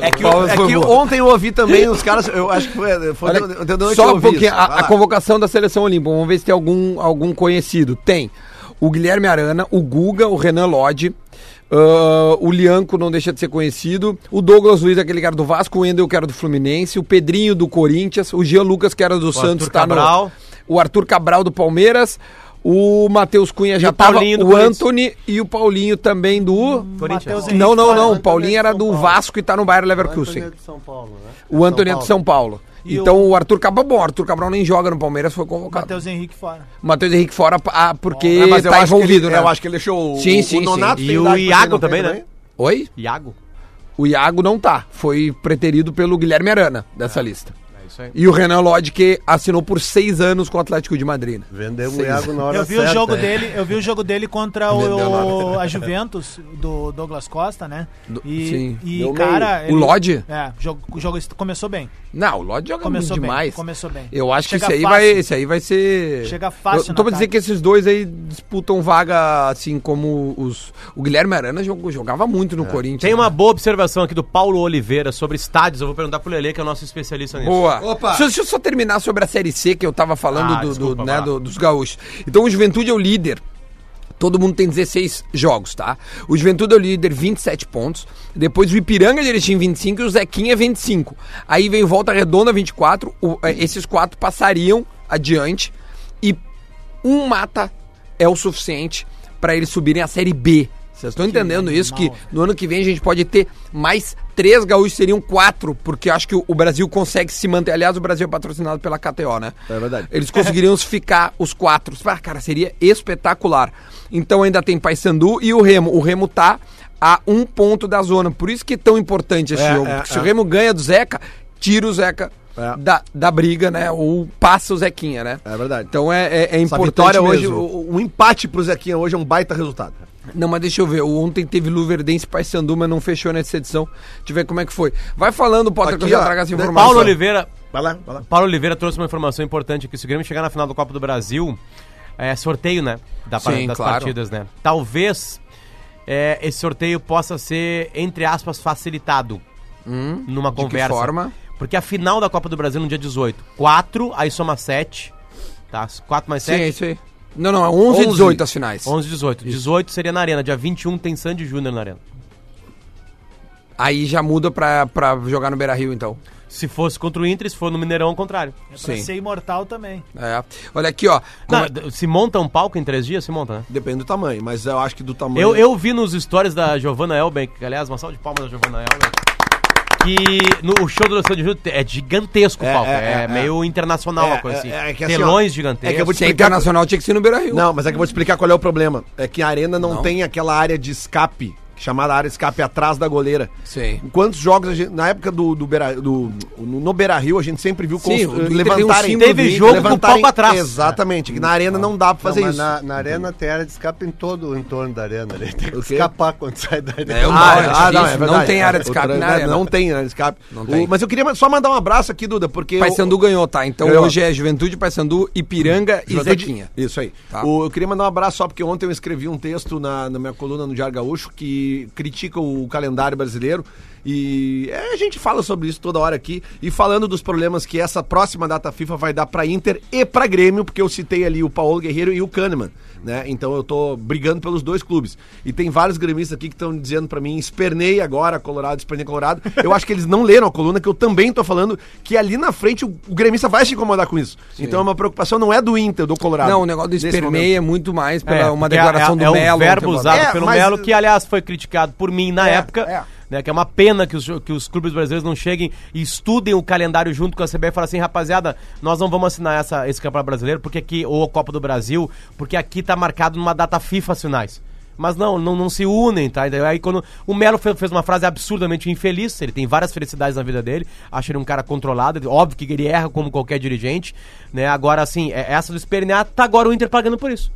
É que, Palmas é foi que ontem eu ouvi também os caras, eu acho que foi, foi Olha, eu só um pouquinho, a, a convocação da seleção olímpica, vamos ver se tem algum, algum conhecido. Tem o Guilherme Arana, o Guga, o Renan Lodge, ah, o Lianco não deixa de ser conhecido, o Douglas Luiz, aquele cara do Vasco, o Wendel, que era do Fluminense, o Pedrinho do Corinthians, o Jean Lucas, que era do Santos, Arthur tá no- Cabral. o Arthur Cabral do Palmeiras, o Matheus Cunha já o tava, Paulinho do o Corinthians. Anthony e o Paulinho também do... Corinthians. Não, não, não, fora. o Paulinho era do Vasco e tá no Bayern O Leverkusen. Antônio é de São Paulo, né? O Antônio é de São Paulo. Então o Arthur Cabral, bom, o Arthur Cabral nem joga no Palmeiras, foi convocado. Matheus Henrique fora. Matheus Henrique fora ah, porque É, tá que envolvido, ele, né? Eu acho que ele deixou o, Sim, o sim, Nonato sim. E o Iago também, né? Oi? Iago. O Iago não tá. Foi preterido pelo Guilherme Arana dessa lista. É isso aí. E o Renan Lodge, que assinou por seis anos com o Atlético de Madrid. né? Vendemos o. Iago na hora Eu vi certa. o jogo hein? dele, eu vi o jogo dele contra o, a Juventus do Douglas Costa, né? Do- E, sim. e Deu cara, O Lodge? É, o jogo, o jogo começou bem. Não, o Lodge joga Começou bem, demais. começou bem. Eu acho que Chega esse aí, vai, esse aí vai ser. Chega fácil Eu tô pra dizer que esses dois aí disputam vaga, assim como os. O Guilherme Arana jogou- jogava muito no Corinthians. Tem uma né? boa observação aqui do Paulo Oliveira sobre estádios. Eu vou perguntar pro Lele, que é o nosso especialista nisso. Boa. Opa. Deixa, deixa eu só terminar sobre a Série C que eu tava falando Ah, do, do- desculpa, né, do- dos gaúchos. Então o Juventude é o líder. Todo mundo tem 16 jogos, tá? O Juventude é o líder, 27 pontos. Depois o Ipiranga de Erechim, 25 e o Zequinha, 25. Aí vem Volta Redonda, 24. O- eh, esses quatro passariam adiante. E um mata é o suficiente para eles subirem a Série B. Vocês estão entendendo isso? Que no ano que vem a gente pode ter mais três gaúchos, seriam quatro, porque eu acho que o Brasil consegue se manter. Aliás, o Brasil é patrocinado pela KTO, né? É verdade. Eles conseguiriam <laughs> ficar os quatro. Ah, cara, seria espetacular. Então ainda tem Paysandu e o Remo. O Remo tá a um ponto da zona. Por isso que é tão importante esse É, jogo. é, porque se é. o Remo ganha do Zeca, tira o Zeca É. da, da briga, né? Ou passa o Zequinha, né? É verdade. Então é, é, é importante vitória hoje, o, o empate pro Zequinha hoje é um baita resultado. Não, mas deixa eu ver. O Ontem teve Luverdense e Paysandu, mas não fechou nessa edição. Deixa eu ver como é que foi. Vai falando, Potter, que eu Aqui, já ó, trago essa né, informação. Paulo Oliveira. Vai lá, vai lá. Paulo Oliveira trouxe uma informação importante aqui. Se o Grêmio chegar na final do Copa do Brasil, é sorteio, né? Da, Sim, das claro. partidas, né? Talvez é, esse sorteio possa ser, entre aspas, facilitado numa Hum? de que conversa. forma? Porque a final da Copa do Brasil no dia 18. 4, aí soma 7. Tá? 4 mais Sim, é 7. isso aí. Não, não, é 11 e 18 as finais. 11 e 18. 18 seria na Arena. Dia 21 tem Sandy Júnior na Arena. Aí já muda pra, pra jogar no Beira Rio, então. Se fosse contra o Inter, se for no Mineirão, ao contrário. É pra Sim. ser imortal também. É. Olha aqui, ó. Como é- Não, se monta um palco em três dias, se monta, né? Depende do tamanho, mas eu acho que do tamanho. Eu, eu vi nos stories da Giovanna Elben, que, aliás, uma salva de palmas da Giovanna Elben, que no o show do Sandy Júnior é gigantesco É, palco. é, É, é, meio internacional É, a coisa assim. é, é que assim, Telões ó, gigantescos. é que eu vou te é explicar- internacional, tinha que ser no Beira Rio. Não, mas é que eu vou te explicar qual é o problema. É que a arena não, Não? tem aquela área de escape, chamada área de escape atrás da goleira. Sim. Quantos jogos a gente, na época do, do, Beira, do no, no Beira Rio a gente sempre viu Sim, cons- um levantarem Teve do jogo com o levantarem- palco atrás. Exatamente, que na arena não dá pra fazer Não, mas isso. Na, na arena tem área de escape em todo o entorno da arena. Ali. Tem que escapar quando sai da arena. É, Ah, é, é ah, não, é não verdade. tem área de É, escape na né, arena. Não tem área de escape. Não O- mas eu queria só mandar um abraço aqui, Duda, porque... eu- Paysandu ganhou, tá? Então Ganhou. hoje é Juventude, Paysandu, Ipiranga e Juventude- Zequinha. Isso aí. Tá. O- eu queria mandar um abraço só porque ontem eu escrevi um texto na, na minha coluna no Diário Gaúcho que critica o calendário brasileiro. E é, a gente fala sobre isso toda hora aqui. E falando dos problemas que essa próxima data FIFA vai dar pra Inter e pra Grêmio, porque eu citei ali o Paulo Guerreiro e o Kahneman. Né? Então eu tô brigando pelos dois clubes. E tem vários gremistas aqui que estão dizendo pra mim, espernei agora, Colorado, espernei Colorado. <laughs> Eu acho que eles não leram a coluna, que eu também tô falando que ali na frente o, o gremista vai se incomodar com isso. Então é uma preocupação, não é do Inter, do Colorado. Não, o negócio do nesse esperneia é muito mais pela É, uma porque declaração é, do é Melo. um verbo ontem, usado É, pelo mas- Melo, que aliás foi criticado por mim na É, época. Né, que é uma pena que os, que os clubes brasileiros não cheguem e estudem o calendário junto com a CBF e falem assim, rapaziada, nós não vamos assinar essa, esse campeonato brasileiro porque aqui, ou a Copa do Brasil, porque aqui tá marcado numa data FIFA as finais. Mas não, não, não se unem, tá? Aí quando o Melo fe- fez uma frase absurdamente infeliz, ele tem várias felicidades na vida dele, acho ele um cara controlado, óbvio que ele erra como qualquer dirigente, né? Agora, assim, é- essa do espernear, tá agora o Inter pagando por isso.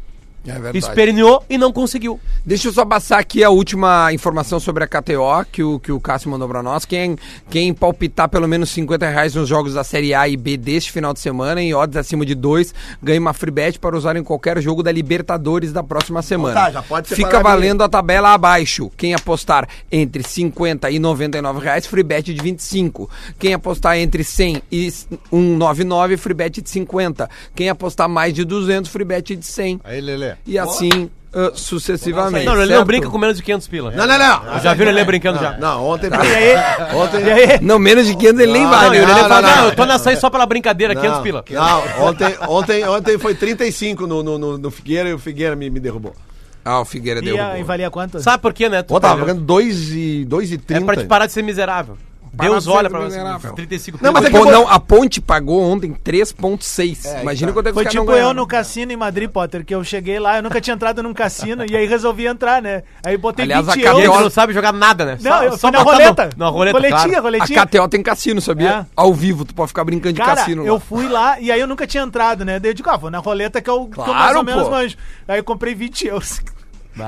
É verdade. Esperneou e não conseguiu. Deixa eu só passar aqui a última informação sobre a KTO que o, que o Cássio mandou pra nós. Quem, quem palpitar pelo menos 50 reais nos jogos da Série A e B deste final de semana, em odds acima de 2, ganha uma free bet para usar em qualquer jogo da Libertadores da próxima semana. tá, já pode separar Fica valendo a tabela abaixo. Quem apostar entre 50 e 99 reais, free bet de 25. Quem apostar entre 100 e 199, free bet de 50. Quem apostar mais de 200, free bet de 100. Aí, Lelê. E assim ah, sucessivamente. Não, ele não certo? brinca com menos de 500 pila. Não, não, não. Já viram ele brincando já. Não, ontem. E aí? Ontem. E aí? Não, menos de 500 ele nem Não, vai, Não, né? não, fala, não, não, não. eu tô na saída só pela brincadeira, 500 Não, pila. Não, ontem, ontem, ontem foi 35 no, no, no, no Figueira e o Figueira me, me derrubou. Ah, o Figueira deu. E, a, e valia quanto? Sabe por quê, né? Tu Pô, tava pagando 2 e, 2 e 30. É pra te parar de ser miserável. Deus olha pra miserável. você. 35 Não, mas é eu Pô, não, a Ponte pagou ontem 3.6. É, Imagina tá. quanto é que Foi tipo não eu no cassino em Madrid, Potter, que eu cheguei lá, eu nunca tinha entrado num cassino e aí resolvi entrar, né? Aí botei Aliás, 20 a E euros. não sabe jogar nada, né? Não, eu fui na roleta. no- Na roleta, roletinha, claro. A roletinha. KTO tem cassino, sabia? É. Ao vivo, tu pode ficar brincando de Cara, cassino eu lá. fui lá e aí eu nunca tinha entrado, né? Daí eu digo, ah, vou na roleta que eu, que eu mais Claro, ou menos pô. manjo. Aí eu comprei 20 euros.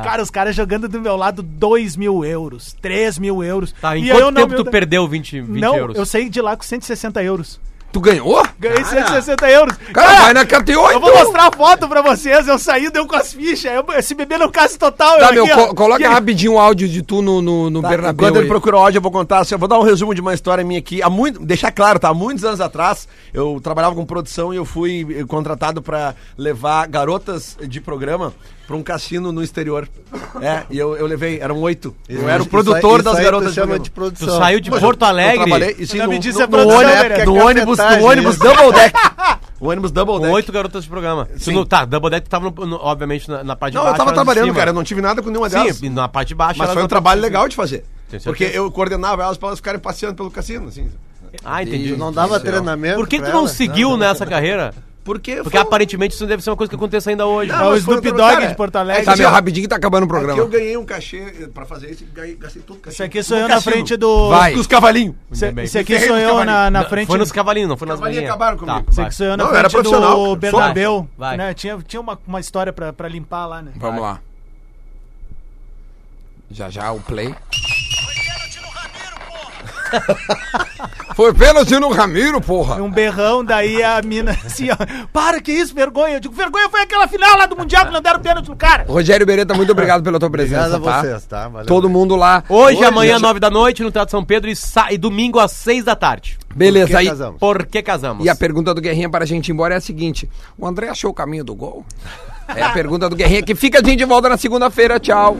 Cara, os caras jogando do meu lado 2 mil euros, 3 mil euros. Tá, em e eu quanto não tempo tu perdeu 20, 20 Não, euros? eu saí de lá com 160 euros. Tu ganhou? Ganhei 160 euros. Cara, vai na KTO, Eu vou mostrar a foto pra vocês. Eu saí, deu com as fichas. Eu, esse bebê não caso total. Tá, eu meu, aqui, ó. co- coloca rapidinho o áudio de tu no, no, no Tá, Bernabéu. Enquanto ele procura o áudio, eu vou contar. assim, Eu vou dar um resumo de uma história minha aqui. Há muito, deixar claro, tá? Há muitos anos atrás, eu trabalhava com produção e eu fui eh, contratado pra levar garotas de programa pra um cassino no exterior. É, e eu, eu levei, eram oito. Eu era o Isso produtor aí- das isso aí garotas tu de chama programa. de Tu produção. saiu de Mas Porto eu- Alegre Eu trabalhei, e sim, Não no, me disse no, a no produção, ônibus, no É ônibus, no ônibus isso. Double Deck. O ônibus Double Com Deck. oito garotas de programa. Tu Sim. não, tá, Double Deck tu tava, no- no- obviamente, na, na parte de Não, baixo. eu tava trabalhando, cara. Eu não tive nada com nenhuma delas. Sim, na parte de baixo. Mas foi um não trabalho legal de fazer. Porque eu coordenava elas para elas ficarem passeando pelo cassino, assim. Ah, entendi. Não dava treinamento. Por que tu não seguiu nessa carreira? Porque, Porque aparentemente isso deve ser uma coisa que aconteça ainda hoje. Não, É o foi Snoop Dogg cara, de Porto Alegre. Tá, meu, rapidinho que tá acabando o É que eu programa. ganhei um cachê pra fazer isso e ganhei- gastei todo o cachê. Esse aqui No sou eu na frente do. Vai. Dos cavalinhos. Esse aqui sou eu na, na frente. Foi nos cavalinhos, não foi nas Cavalinhos galinhas. acabaram Tá, comigo. Vai. aqui sou eu na Não, eu era frente profissional, do. Bernabéu. Vai. Né? Tinha, tinha uma, uma história pra, pra limpar lá, né? Vamos lá. Já já o play. <laughs> Foi pênalti no Ramiro, porra. Um berrão, daí a mina assim, ó. Para, que isso, vergonha. Eu digo, vergonha foi aquela final lá do Mundial que não deram pênalti no cara. Rogério Beretta, muito obrigado pela tua <laughs> presença, Obrigado a tá? vocês, tá? Valeu. Todo mundo lá. Hoje, amanhã, nove da noite, no Teatro São Pedro e, sa- e domingo às seis da tarde. Beleza, Por que aí. casamos? Por que casamos? E a pergunta do Guerrinha para a gente ir embora é a seguinte: o André achou o caminho do gol? É a pergunta do Guerrinha que fica a gente de volta na segunda-feira. Tchau.